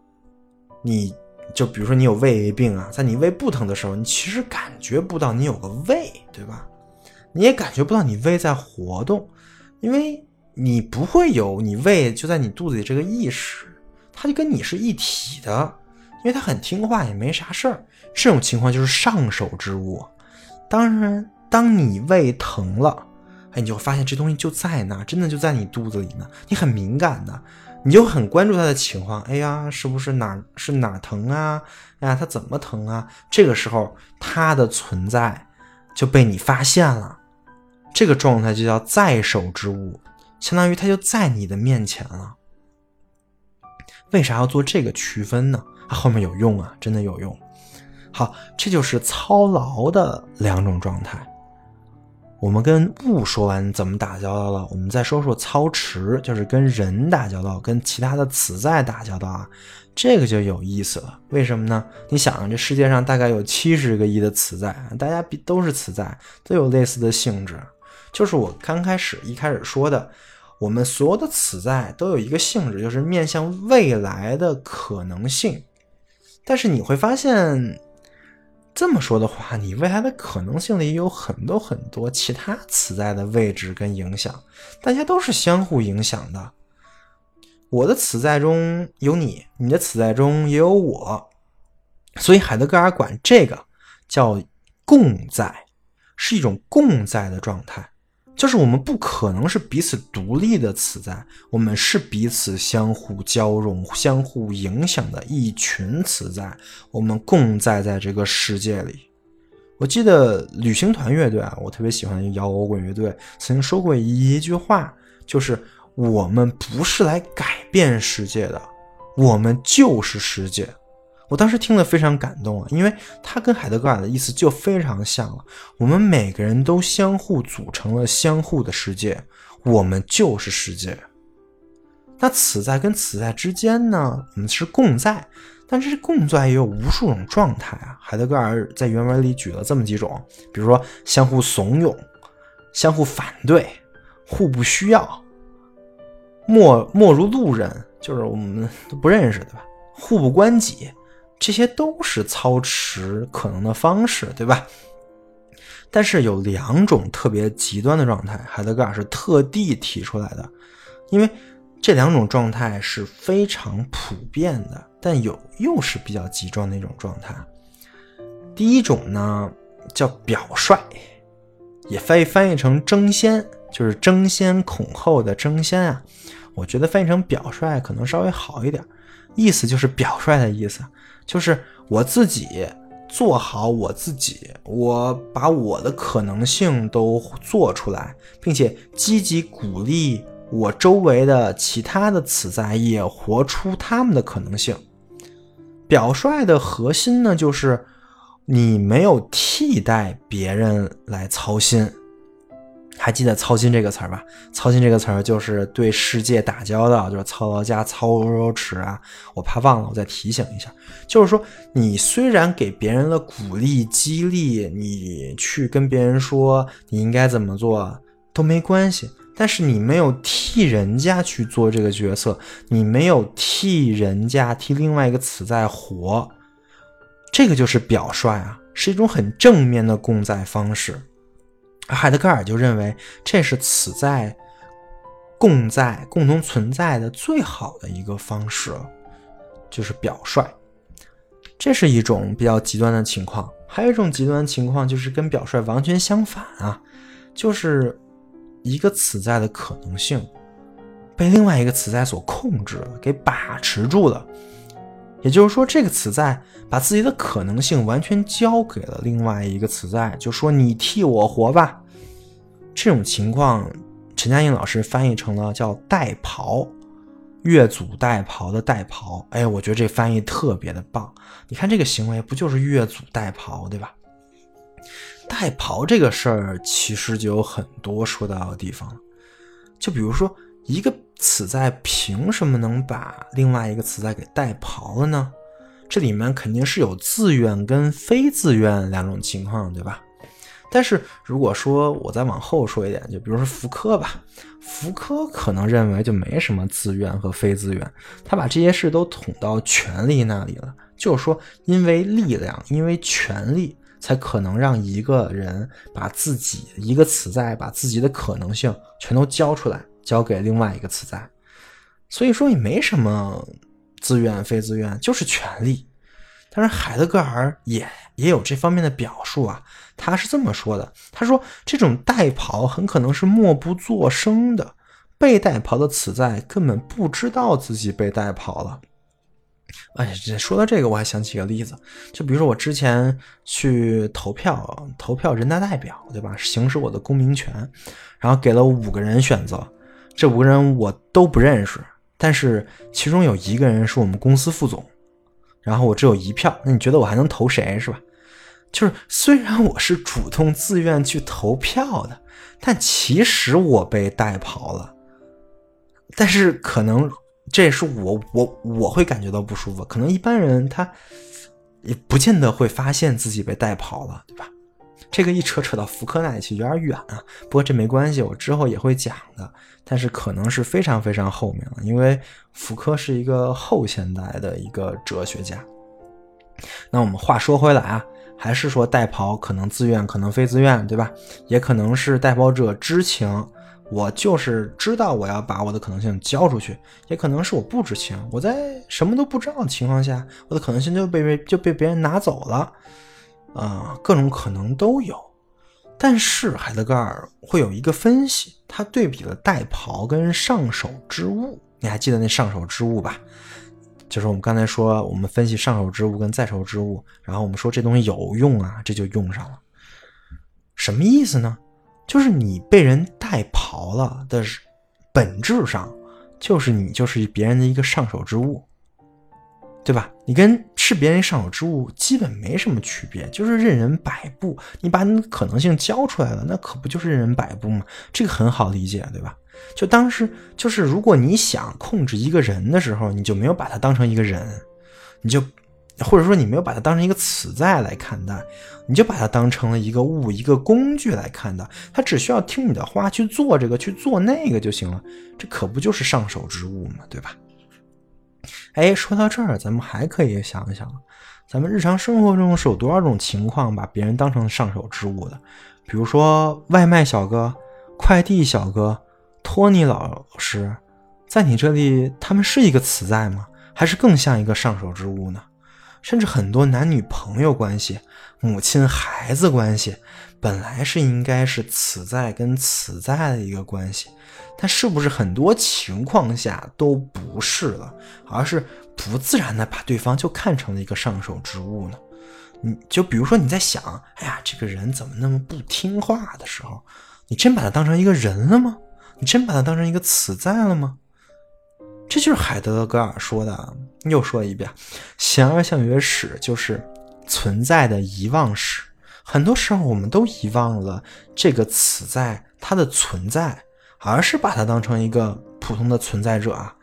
你就比如说你有胃病啊，在你胃不疼的时候，你其实感觉不到你有个胃，对吧？你也感觉不到你胃在活动，因为你不会有你胃就在你肚子里这个意识，它就跟你是一体的，因为它很听话，也没啥事儿。这种情况就是上手之物。当然，当你胃疼了，哎，你就会发现这东西就在那，真的就在你肚子里呢。你很敏感的，你就很关注它的情况。哎呀，是不是哪是哪疼啊？哎呀，它怎么疼啊？这个时候，它的存在就被你发现了。这个状态就叫在手之物，相当于它就在你的面前了。为啥要做这个区分呢？后面有用啊，真的有用。好，这就是操劳的两种状态。我们跟物说完怎么打交道了，我们再说说操持，就是跟人打交道，跟其他的此在打交道啊。这个就有意思了。为什么呢？你想，这世界上大概有七十个亿的此在，大家都是此在，都有类似的性质。就是我刚开始一开始说的，我们所有的此在都有一个性质，就是面向未来的可能性。但是你会发现，这么说的话，你未来的可能性里有很多很多其他此在的位置跟影响，大家都是相互影响的。我的此在中有你，你的此在中也有我，所以海德格尔管这个叫共在，是一种共在的状态。就是我们不可能是彼此独立的存在，我们是彼此相互交融、相互影响的一群存在，我们共在在这个世界里。我记得旅行团乐队啊，我特别喜欢摇滚乐队，曾经说过一句话，就是我们不是来改变世界的，我们就是世界。我当时听了非常感动啊，因为他跟海德格尔的意思就非常像了。我们每个人都相互组成了相互的世界，我们就是世界。那此在跟此在之间呢，我们是共在，但是共在也有无数种状态啊。海德格尔在原文里举了这么几种，比如说相互怂恿、相互反对、互不需要、莫莫如路人，就是我们都不认识，对吧？互不关己。这些都是操持可能的方式，对吧？但是有两种特别极端的状态，海德格尔是特地提出来的，因为这两种状态是非常普遍的，但有又是比较极端的一种状态。第一种呢叫表率，也翻译翻译成争先，就是争先恐后的争先啊。我觉得翻译成表率可能稍微好一点，意思就是表率的意思。就是我自己做好我自己，我把我的可能性都做出来，并且积极鼓励我周围的其他的此在也活出他们的可能性。表率的核心呢，就是你没有替代别人来操心。还记得“操心”这个词儿吧？“操心”这个词儿就是对世界打交道，就是操劳加操持啊。我怕忘了，我再提醒一下。就是说，你虽然给别人了鼓励、激励，你去跟别人说你应该怎么做都没关系，但是你没有替人家去做这个角色，你没有替人家替另外一个词在活，这个就是表率啊，是一种很正面的共在方式。海德格尔就认为这是此在共在共同存在的最好的一个方式，就是表率。这是一种比较极端的情况。还有一种极端情况就是跟表率完全相反啊，就是一个此在的可能性被另外一个此在所控制了，给把持住了。也就是说，这个此在把自己的可能性完全交给了另外一个此在，就说你替我活吧。这种情况，陈嘉映老师翻译成了叫代庖，越俎代庖的代庖。哎，我觉得这翻译特别的棒。你看这个行为不就是越俎代庖，对吧？代庖这个事儿其实就有很多说到的地方，就比如说。一个此在凭什么能把另外一个此在给代庖了呢？这里面肯定是有自愿跟非自愿两种情况，对吧？但是如果说我再往后说一点，就比如说福柯吧，福柯可能认为就没什么自愿和非自愿，他把这些事都捅到权力那里了，就是说，因为力量，因为权力，才可能让一个人把自己一个词在，把自己的可能性全都交出来，交给另外一个词在。所以说，也没什么自愿非自愿，就是权力。但是海德格尔也也有这方面的表述啊，他是这么说的：他说这种代跑很可能是默不作声的，被代跑的此在根本不知道自己被代跑了。哎，这说到这个，我还想起个例子，就比如说我之前去投票，投票人大代表，对吧？行使我的公民权，然后给了五个人选择，这五个人我都不认识，但是其中有一个人是我们公司副总。然后我只有一票，那你觉得我还能投谁是吧？就是虽然我是主动自愿去投票的，但其实我被带跑了。但是可能这也是我我我会感觉到不舒服，可能一般人他也不见得会发现自己被带跑了，对吧？这个一扯扯到福柯那里去有点远啊，不过这没关系，我之后也会讲的。但是可能是非常非常后面了，因为福柯是一个后现代的一个哲学家。那我们话说回来啊，还是说代跑可能自愿，可能非自愿，对吧？也可能是代跑者知情，我就是知道我要把我的可能性交出去，也可能是我不知情，我在什么都不知道的情况下，我的可能性就被被就被别人拿走了。啊，各种可能都有，但是海德格尔会有一个分析，他对比了代跑跟上手之物。你还记得那上手之物吧？就是我们刚才说，我们分析上手之物跟在手之物，然后我们说这东西有用啊，这就用上了。什么意思呢？就是你被人带跑了的本质上，就是你就是别人的一个上手之物。对吧？你跟是别人上手之物基本没什么区别，就是任人摆布。你把你的可能性交出来了，那可不就是任人摆布吗？这个很好理解，对吧？就当时就是，如果你想控制一个人的时候，你就没有把他当成一个人，你就或者说你没有把他当成一个此在来看待，你就把他当成了一个物、一个工具来看待。他只需要听你的话去做这个、去做那个就行了。这可不就是上手之物嘛？对吧？哎，说到这儿，咱们还可以想一想，咱们日常生活中是有多少种情况把别人当成上手之物的？比如说外卖小哥、快递小哥、托尼老师，在你这里，他们是一个词在吗？还是更像一个上手之物呢？甚至很多男女朋友关系、母亲孩子关系，本来是应该是此在跟此在的一个关系。但是不是很多情况下都不是了，而是不自然的把对方就看成了一个上手之物呢？你就比如说你在想，哎呀，这个人怎么那么不听话的时候，你真把他当成一个人了吗？你真把它当成一个此在了吗？这就是海德格尔说的，又说一遍，形而相约史就是存在的遗忘史。很多时候我们都遗忘了这个此在它的存在。而是把它当成一个普通的存在者啊，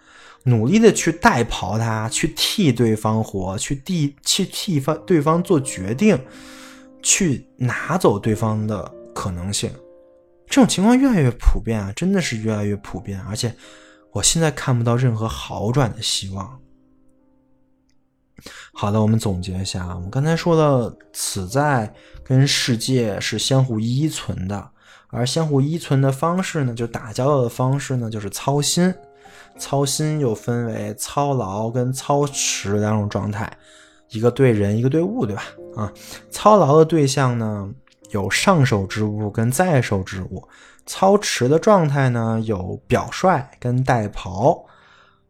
努力的去代庖他，去替对方活，去替去替方对方做决定，去拿走对方的可能性。这种情况越来越普遍啊，真的是越来越普遍，而且我现在看不到任何好转的希望。好的，我们总结一下啊，我们刚才说的此在跟世界是相互依存的。而相互依存的方式呢，就打交道的方式呢，就是操心。操心又分为操劳跟操持两种状态，一个对人，一个对物，对吧？啊，操劳的对象呢，有上手之物跟在手之物；操持的状态呢，有表率跟代庖。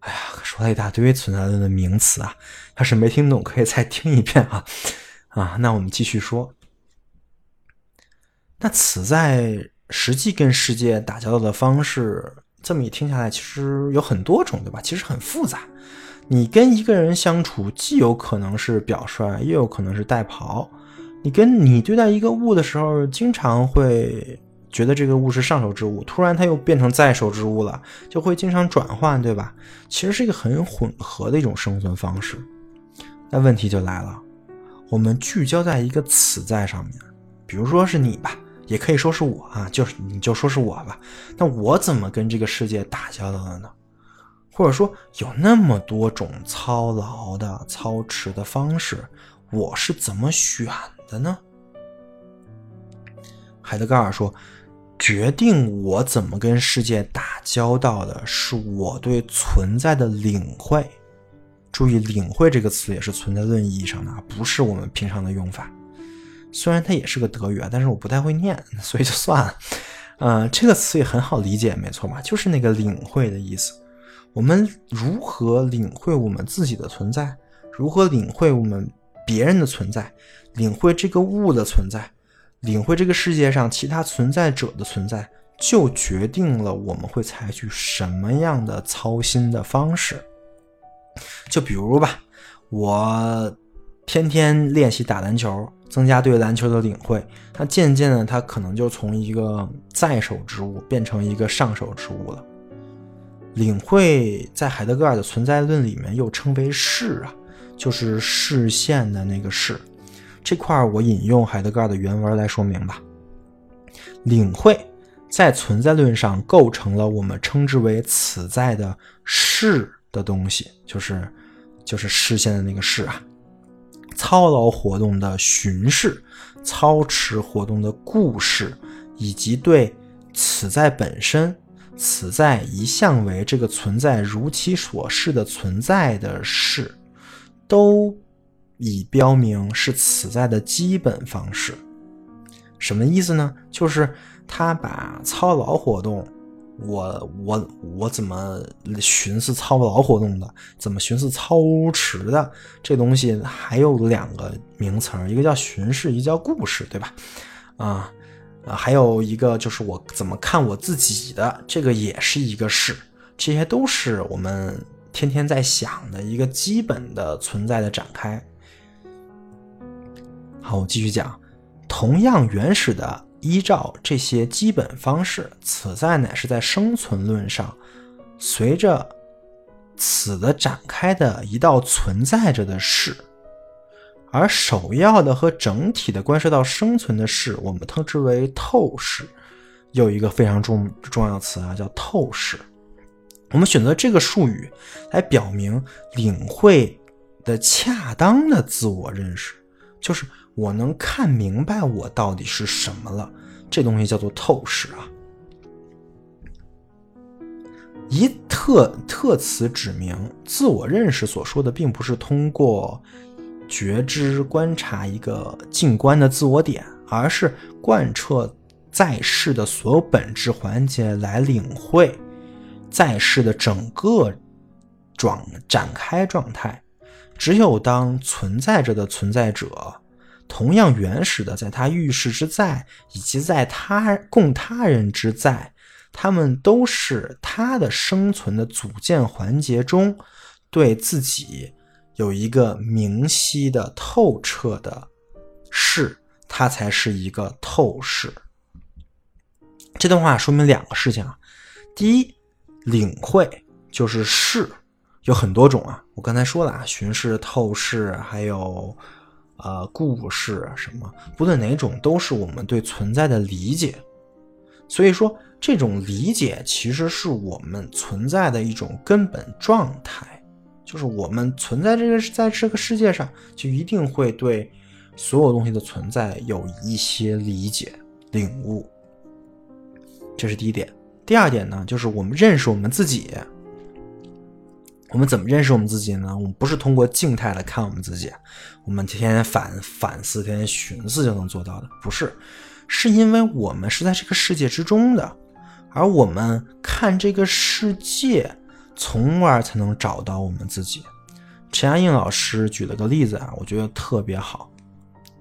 哎呀，说了一大堆存在的名词啊，要是没听懂，可以再听一遍啊。啊，那我们继续说。那此在实际跟世界打交道的方式，这么一听下来，其实有很多种，对吧？其实很复杂。你跟一个人相处，既有可能是表率，也有可能是代庖。你跟你对待一个物的时候，经常会觉得这个物是上手之物，突然它又变成在手之物了，就会经常转换，对吧？其实是一个很混合的一种生存方式。那问题就来了，我们聚焦在一个此在上面，比如说是你吧，也可以说是我啊，就是你就说是我吧。那我怎么跟这个世界打交道的呢？或者说有那么多种操劳的、操持的方式，我是怎么选的呢？海德格尔说：“决定我怎么跟世界打交道的是我对存在的领会。注意，领会这个词也是存在论意义上的，不是我们平常的用法。虽然它也是个德语啊，但是我不太会念，所以就算了。嗯，这个词也很好理解，没错吧？就是那个领会的意思。”我们如何领会我们自己的存在？如何领会我们别人的存在？领会这个物的存在？领会这个世界上其他存在者的存在，就决定了我们会采取什么样的操心的方式。就比如吧，我天天练习打篮球，增加对篮球的领会，那渐渐的，它可能就从一个在手之物变成一个上手之物了。领会在海德格尔的存在论里面又称为视啊，就是视线的那个视。这块我引用海德格尔的原文来说明吧。领会在存在论上构成了我们称之为此在的视的东西，就是就是视线的那个视啊。操劳活动的巡视、操持活动的故事，以及对此在本身。此在一向为这个存在如其所示的存在的事，都已标明是此在的基本方式。什么意思呢？就是他把操劳活动，我我我怎么寻思操劳活动的，怎么寻思操持的这东西，还有两个名词一个叫巡视，一个叫故事，对吧？啊。啊，还有一个就是我怎么看我自己的，这个也是一个事，这些都是我们天天在想的一个基本的存在的展开。好，我继续讲，同样原始的依照这些基本方式，此在乃是在生存论上，随着此的展开的一道存在着的事。而首要的和整体的关涉到生存的事，我们称之为透视。有一个非常重重要词啊，叫透视。我们选择这个术语来表明领会的恰当的自我认识，就是我能看明白我到底是什么了。这东西叫做透视啊。一特特词指明自我认识所说的，并不是通过。觉知观察一个静观的自我点，而是贯彻在世的所有本质环节来领会在世的整个状展开状态。只有当存在着的存在者同样原始的在他遇事之在，以及在他供他人之在，他们都是他的生存的组件环节中对自己。有一个明晰的、透彻的视，它才是一个透视。这段话说明两个事情啊。第一，领会就是视，有很多种啊。我刚才说了啊，巡视、透视，还有呃故事什么，不论哪种，都是我们对存在的理解。所以说，这种理解其实是我们存在的一种根本状态。就是我们存在这个在这个世界上，就一定会对所有东西的存在有一些理解、领悟。这是第一点。第二点呢，就是我们认识我们自己。我们怎么认识我们自己呢？我们不是通过静态来看我们自己，我们天天反反思、天天寻思就能做到的，不是。是因为我们是在这个世界之中的，而我们看这个世界。从而才能找到我们自己。陈嘉映老师举了个例子啊，我觉得特别好，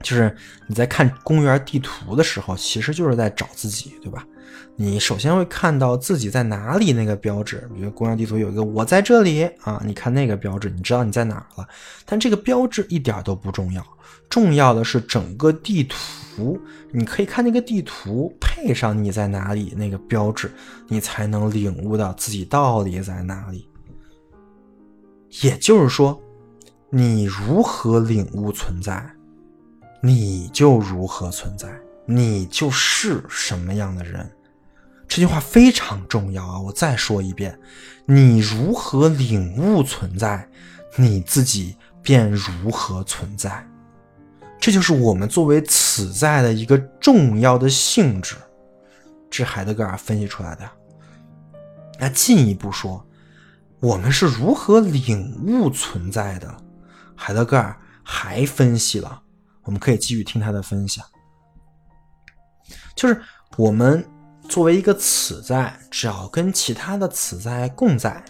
就是你在看公园地图的时候，其实就是在找自己，对吧？你首先会看到自己在哪里那个标志，比如公交地图有一个“我在这里”啊，你看那个标志，你知道你在哪了。但这个标志一点都不重要，重要的是整个地图。你可以看那个地图，配上你在哪里那个标志，你才能领悟到自己到底在哪里。也就是说，你如何领悟存在，你就如何存在，你就是什么样的人。这句话非常重要啊！我再说一遍：你如何领悟存在，你自己便如何存在。这就是我们作为此在的一个重要的性质，这是海德格尔分析出来的。那进一步说，我们是如何领悟存在的？海德格尔还分析了，我们可以继续听他的分享。就是我们作为一个此在，只要跟其他的此在共在，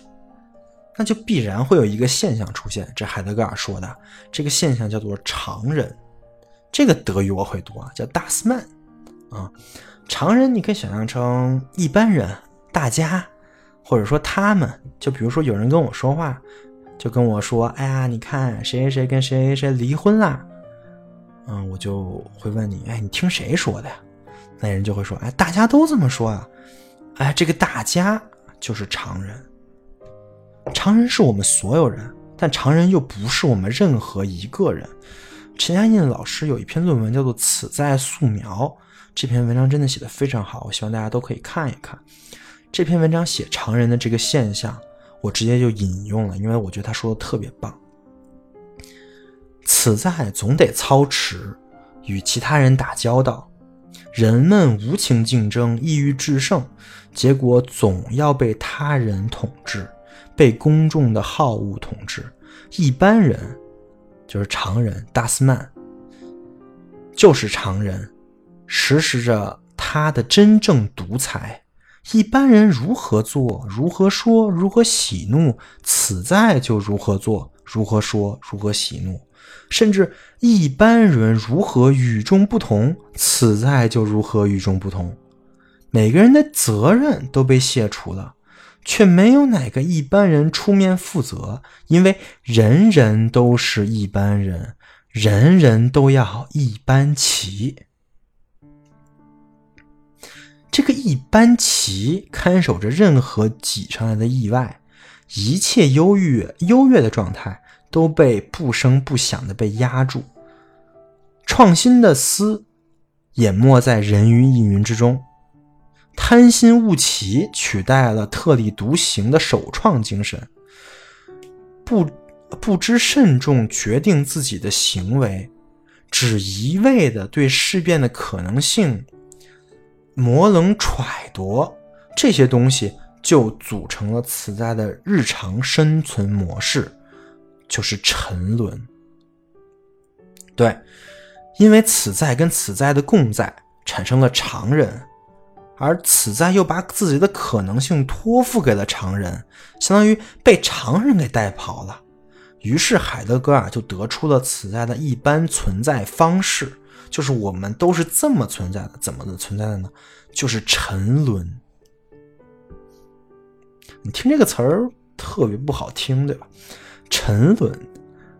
那就必然会有一个现象出现。这海德格尔说的这个现象叫做常人。这个德语我会读啊，叫大斯曼啊。常人你可以想象成一般人、大家，或者说他们。就比如说有人跟我说话，就跟我说：“哎呀，你看谁谁谁跟谁谁谁离婚啦。”嗯，我就会问你：“哎，你听谁说的呀？”那人就会说：“哎，大家都这么说啊。”哎，这个大家就是常人。常人是我们所有人，但常人又不是我们任何一个人。陈嘉映老师有一篇论文叫做《此在素描》，这篇文章真的写的非常好，我希望大家都可以看一看。这篇文章写常人的这个现象，我直接就引用了，因为我觉得他说的特别棒。此在总得操持，与其他人打交道，人们无情竞争，意欲制胜，结果总要被他人统治，被公众的好恶统治。一般人。就是常人，大斯曼就是常人，实施着他的真正独裁。一般人如何做，如何说，如何喜怒，此在就如何做，如何说，如何喜怒。甚至一般人如何与众不同，此在就如何与众不同。每个人的责任都被卸除了。却没有哪个一般人出面负责，因为人人都是一般人，人人都要一般齐。这个一般齐看守着任何挤上来的意外，一切优越优越的状态都被不声不响的被压住，创新的思淹没在人云亦云之中。贪心误齐取代了特立独行的首创精神，不不知慎重决定自己的行为，只一味的对事变的可能性模棱揣度，这些东西就组成了此在的日常生存模式，就是沉沦。对，因为此在跟此在的共在产生了常人。而此在又把自己的可能性托付给了常人，相当于被常人给带跑了。于是海德格尔就得出了此在的一般存在方式，就是我们都是这么存在的。怎么的存在的呢？就是沉沦。你听这个词儿特别不好听，对吧？沉沦。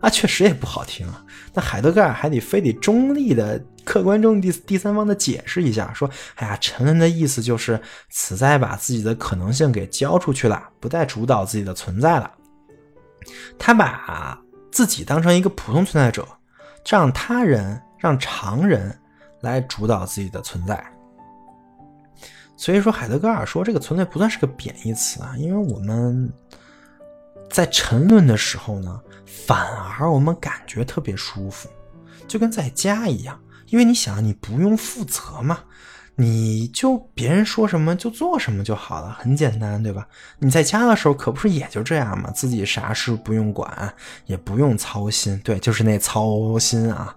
啊，确实也不好听啊。那海德格尔还得非得中立的、客观中第第三方的解释一下，说：“哎呀，沉沦的意思就是此在把自己的可能性给交出去了，不再主导自己的存在了。他把自己当成一个普通存在者，让他人、让常人来主导自己的存在。所以说，海德格尔说这个存在不算是个贬义词啊，因为我们在沉沦的时候呢。”反而我们感觉特别舒服，就跟在家一样，因为你想，你不用负责嘛，你就别人说什么就做什么就好了，很简单，对吧？你在家的时候可不是也就这样嘛，自己啥事不用管，也不用操心，对，就是那操心啊，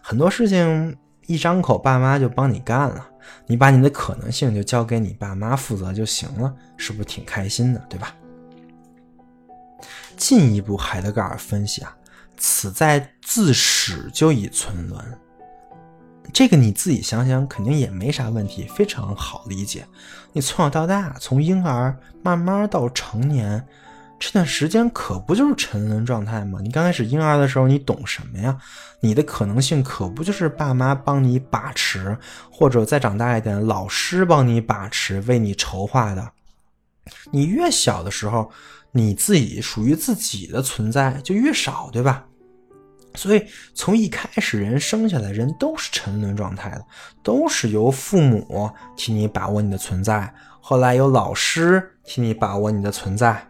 很多事情一张口，爸妈就帮你干了，你把你的可能性就交给你爸妈负责就行了，是不是挺开心的，对吧？进一步，海德格尔分析啊，此在自始就已存沦。这个你自己想想，肯定也没啥问题，非常好理解。你从小到大，从婴儿慢慢到成年，这段时间可不就是沉沦状态吗？你刚开始婴儿的时候，你懂什么呀？你的可能性可不就是爸妈帮你把持，或者再长大一点，老师帮你把持，为你筹划的。你越小的时候。你自己属于自己的存在就越少，对吧？所以从一开始人生下来，人都是沉沦状态的，都是由父母替你把握你的存在，后来有老师替你把握你的存在，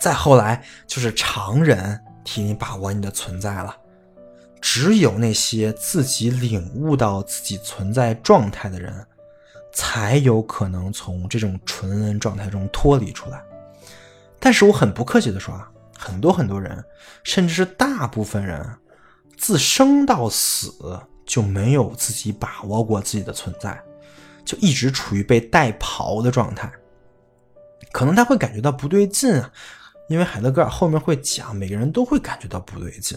再后来就是常人替你把握你的存在了。只有那些自己领悟到自己存在状态的人，才有可能从这种纯恩状态中脱离出来。但是我很不客气的说啊，很多很多人，甚至是大部分人，自生到死就没有自己把握过自己的存在，就一直处于被带跑的状态。可能他会感觉到不对劲啊，因为海德格尔后面会讲，每个人都会感觉到不对劲。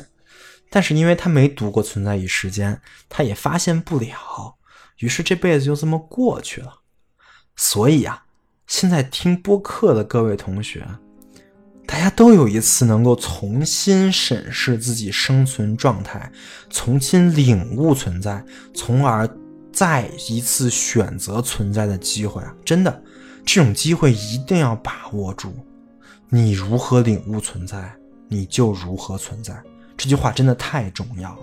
但是因为他没读过《存在与时间》，他也发现不了，于是这辈子就这么过去了。所以啊，现在听播客的各位同学，大家都有一次能够重新审视自己生存状态，重新领悟存在，从而再一次选择存在的机会啊！真的，这种机会一定要把握住。你如何领悟存在，你就如何存在。这句话真的太重要了。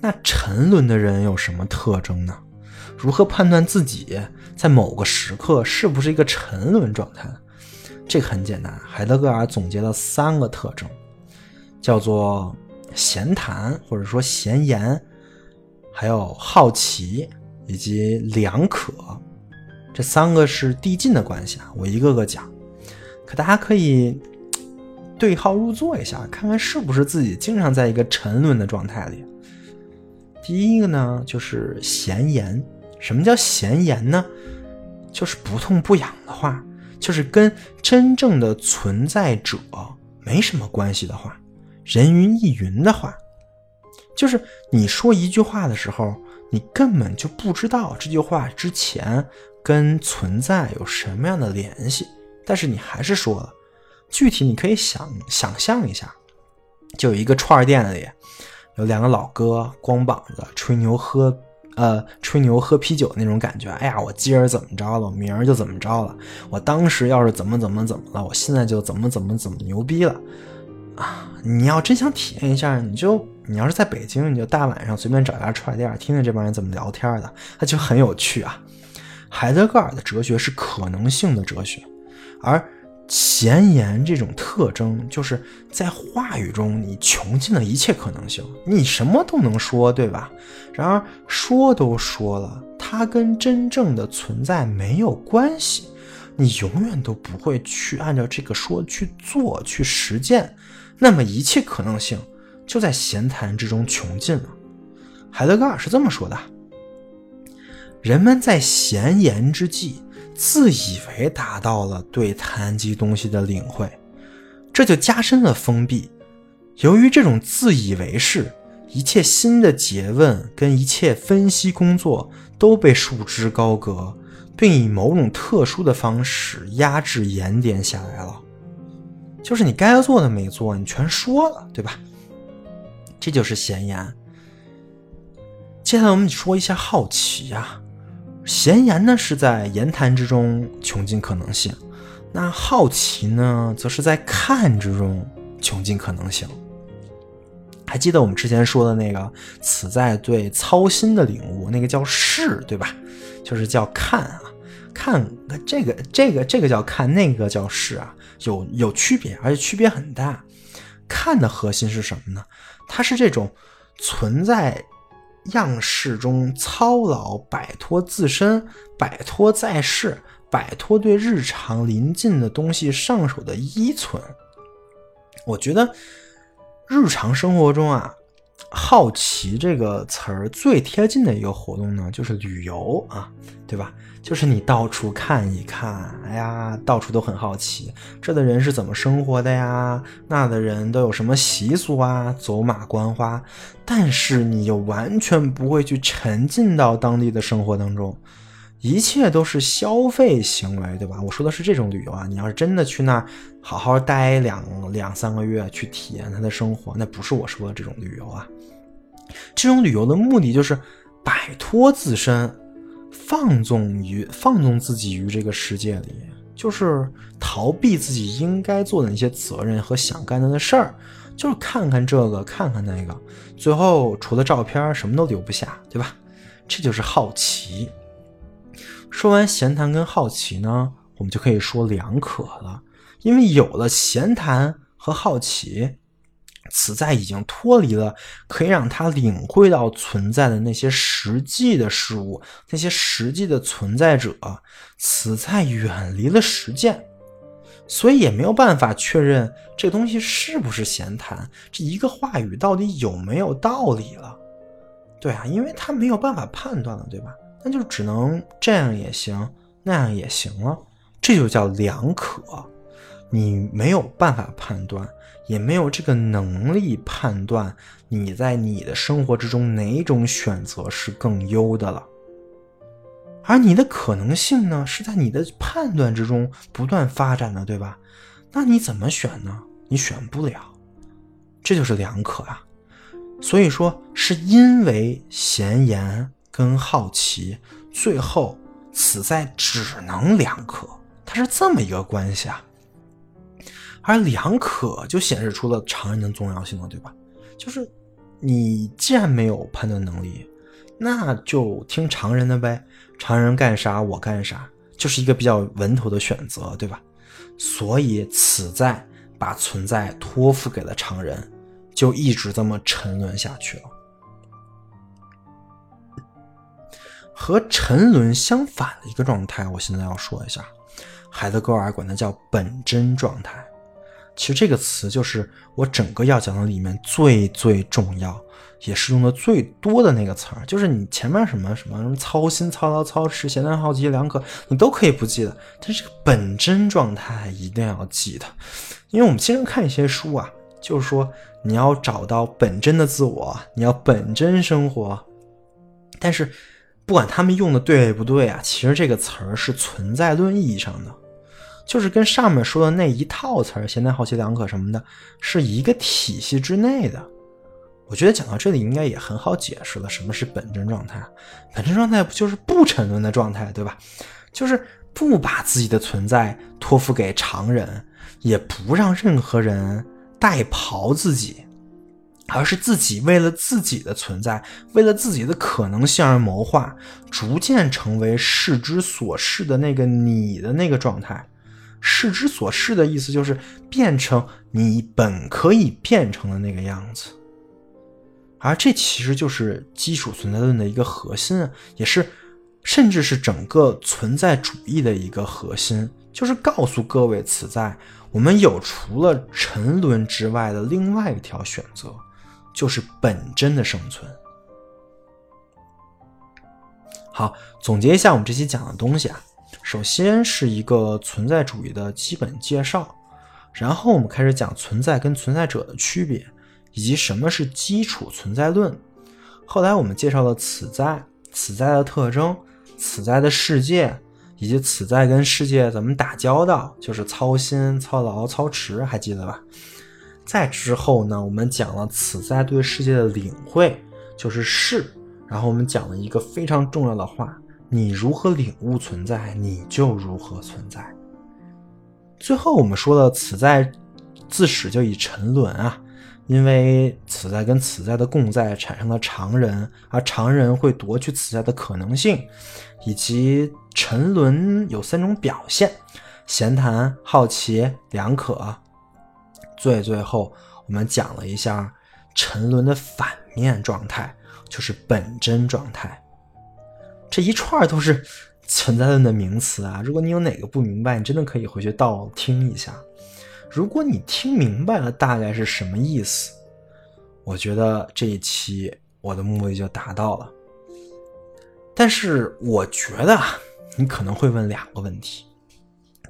那沉沦的人有什么特征呢？如何判断自己在某个时刻是不是一个沉沦状态？这个很简单，海德格尔总结了三个特征，叫做闲谈或者说闲言，还有好奇以及两可。这三个是递进的关系啊，我一个个讲。可大家可以。对号入座一下，看看是不是自己经常在一个沉沦的状态里。第一个呢，就是闲言。什么叫闲言呢？就是不痛不痒的话，就是跟真正的存在者没什么关系的话，人云亦云的话。就是你说一句话的时候，你根本就不知道这句话之前跟存在有什么样的联系，但是你还是说了。具体你可以想想象一下，就有一个串儿店里，有两个老哥光膀子吹牛喝，呃，吹牛喝啤酒那种感觉。哎呀，我今儿怎么着了，明儿就怎么着了。我当时要是怎么怎么怎么了，我现在就怎么怎么怎么牛逼了啊！你要真想体验一下，你就你要是在北京，你就大晚上随便找家串店，听听这帮人怎么聊天的，那就很有趣啊。海德格尔的哲学是可能性的哲学，而。闲言这种特征，就是在话语中你穷尽了一切可能性，你什么都能说，对吧？然而说都说了，它跟真正的存在没有关系，你永远都不会去按照这个说去做去实践，那么一切可能性就在闲谈之中穷尽了。海德格尔是这么说的：人们在闲言之际。自以为达到了对谈及东西的领会，这就加深了封闭。由于这种自以为是，一切新的诘问跟一切分析工作都被束之高阁，并以某种特殊的方式压制严点下来了。就是你该做的没做，你全说了，对吧？这就是闲言。接下来我们说一下好奇呀。闲言呢是在言谈之中穷尽可能性，那好奇呢，则是在看之中穷尽可能性。还记得我们之前说的那个“此在对操心的领悟”，那个叫“视”，对吧？就是叫看啊，看这个这个这个叫看，那个叫视啊，有有区别，而且区别很大。看的核心是什么呢？它是这种存在。样式中操劳，摆脱自身，摆脱在世，摆脱对日常临近的东西上手的依存。我觉得日常生活中啊，好奇这个词儿最贴近的一个活动呢，就是旅游啊，对吧？就是你到处看一看，哎呀，到处都很好奇，这的人是怎么生活的呀？那的人都有什么习俗啊？走马观花，但是你又完全不会去沉浸到当地的生活当中，一切都是消费行为，对吧？我说的是这种旅游啊，你要是真的去那儿好好待两两三个月去体验他的生活，那不是我说的这种旅游啊。这种旅游的目的就是摆脱自身。放纵于放纵自己于这个世界里，就是逃避自己应该做的那些责任和想干的事儿，就是看看这个，看看那个，最后除了照片什么都留不下，对吧？这就是好奇。说完闲谈跟好奇呢，我们就可以说两可了，因为有了闲谈和好奇。此在已经脱离了可以让他领会到存在的那些实际的事物，那些实际的存在者，此在远离了实践，所以也没有办法确认这东西是不是闲谈，这一个话语到底有没有道理了？对啊，因为他没有办法判断了，对吧？那就只能这样也行，那样也行了，这就叫两可，你没有办法判断。也没有这个能力判断你在你的生活之中哪种选择是更优的了，而你的可能性呢，是在你的判断之中不断发展的，对吧？那你怎么选呢？你选不了，这就是两可啊。所以说，是因为闲言跟好奇，最后此在只能两可，它是这么一个关系啊。而两可就显示出了常人的重要性了，对吧？就是你既然没有判断能力，那就听常人的呗。常人干啥我干啥，就是一个比较稳妥的选择，对吧？所以此在把存在托付给了常人，就一直这么沉沦下去了。和沉沦相反的一个状态，我现在要说一下，海德格尔管它叫本真状态。其实这个词就是我整个要讲的里面最最重要，也是用的最多的那个词儿。就是你前面什么什么什么操心、操劳、操持、闲谈、好奇两可，你都可以不记得，但是这个本真状态一定要记得。因为我们经常看一些书啊，就是说你要找到本真的自我，你要本真生活。但是不管他们用的对不对啊，其实这个词儿是存在论意义上的。就是跟上面说的那一套词儿，闲谈、好奇、两可什么的，是一个体系之内的。我觉得讲到这里应该也很好解释了，什么是本真状态？本真状态不就是不沉沦的状态，对吧？就是不把自己的存在托付给常人，也不让任何人代庖自己，而是自己为了自己的存在，为了自己的可能性而谋划，逐渐成为世之所视的那个你的那个状态。视之所视的意思就是变成你本可以变成的那个样子，而这其实就是基础存在论的一个核心，也是甚至是整个存在主义的一个核心，就是告诉各位此在我们有除了沉沦之外的另外一条选择，就是本真的生存。好，总结一下我们这期讲的东西啊。首先是一个存在主义的基本介绍，然后我们开始讲存在跟存在者的区别，以及什么是基础存在论。后来我们介绍了此在、此在的特征、此在的世界，以及此在跟世界怎么打交道，就是操心、操劳、操持，还记得吧？再之后呢，我们讲了此在对世界的领会，就是是。然后我们讲了一个非常重要的话。你如何领悟存在，你就如何存在。最后我们说了，此在自始就已沉沦啊，因为此在跟此在的共在产生了常人，而常人会夺取此在的可能性，以及沉沦有三种表现：闲谈、好奇、两可。最最后，我们讲了一下沉沦的反面状态，就是本真状态。这一串都是存在论的名词啊！如果你有哪个不明白，你真的可以回去倒听一下。如果你听明白了大概是什么意思，我觉得这一期我的目的就达到了。但是我觉得你可能会问两个问题。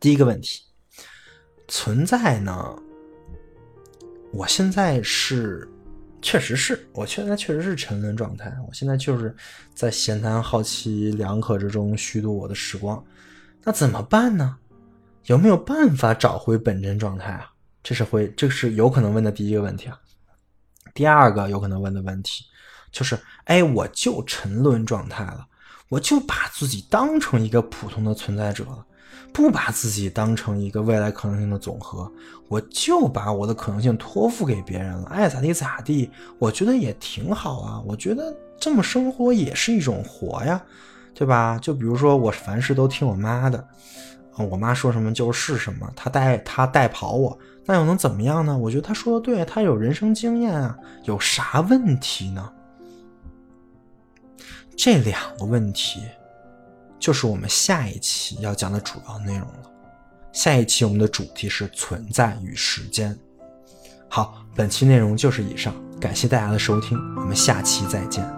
第一个问题，存在呢？我现在是。确实是我现在确实是沉沦状态，我现在就是在闲谈、好奇、两可之中虚度我的时光。那怎么办呢？有没有办法找回本真状态啊？这是会，这是有可能问的第一个问题啊。第二个有可能问的问题就是：哎，我就沉沦状态了，我就把自己当成一个普通的存在者了，不把自己当成一个未来可能性的总和，我就把我的可能性托付给别人了，爱咋地咋地，我觉得也挺好啊。我觉得这么生活也是一种活呀，对吧？就比如说我凡事都听我妈的，我妈说什么就是什么，她带她带跑我，那又能怎么样呢？我觉得她说的对，她有人生经验啊，有啥问题呢？这两个问题，就是我们下一期要讲的主要内容了。下一期我们的主题是存在与时间。好，本期内容就是以上，感谢大家的收听，我们下期再见。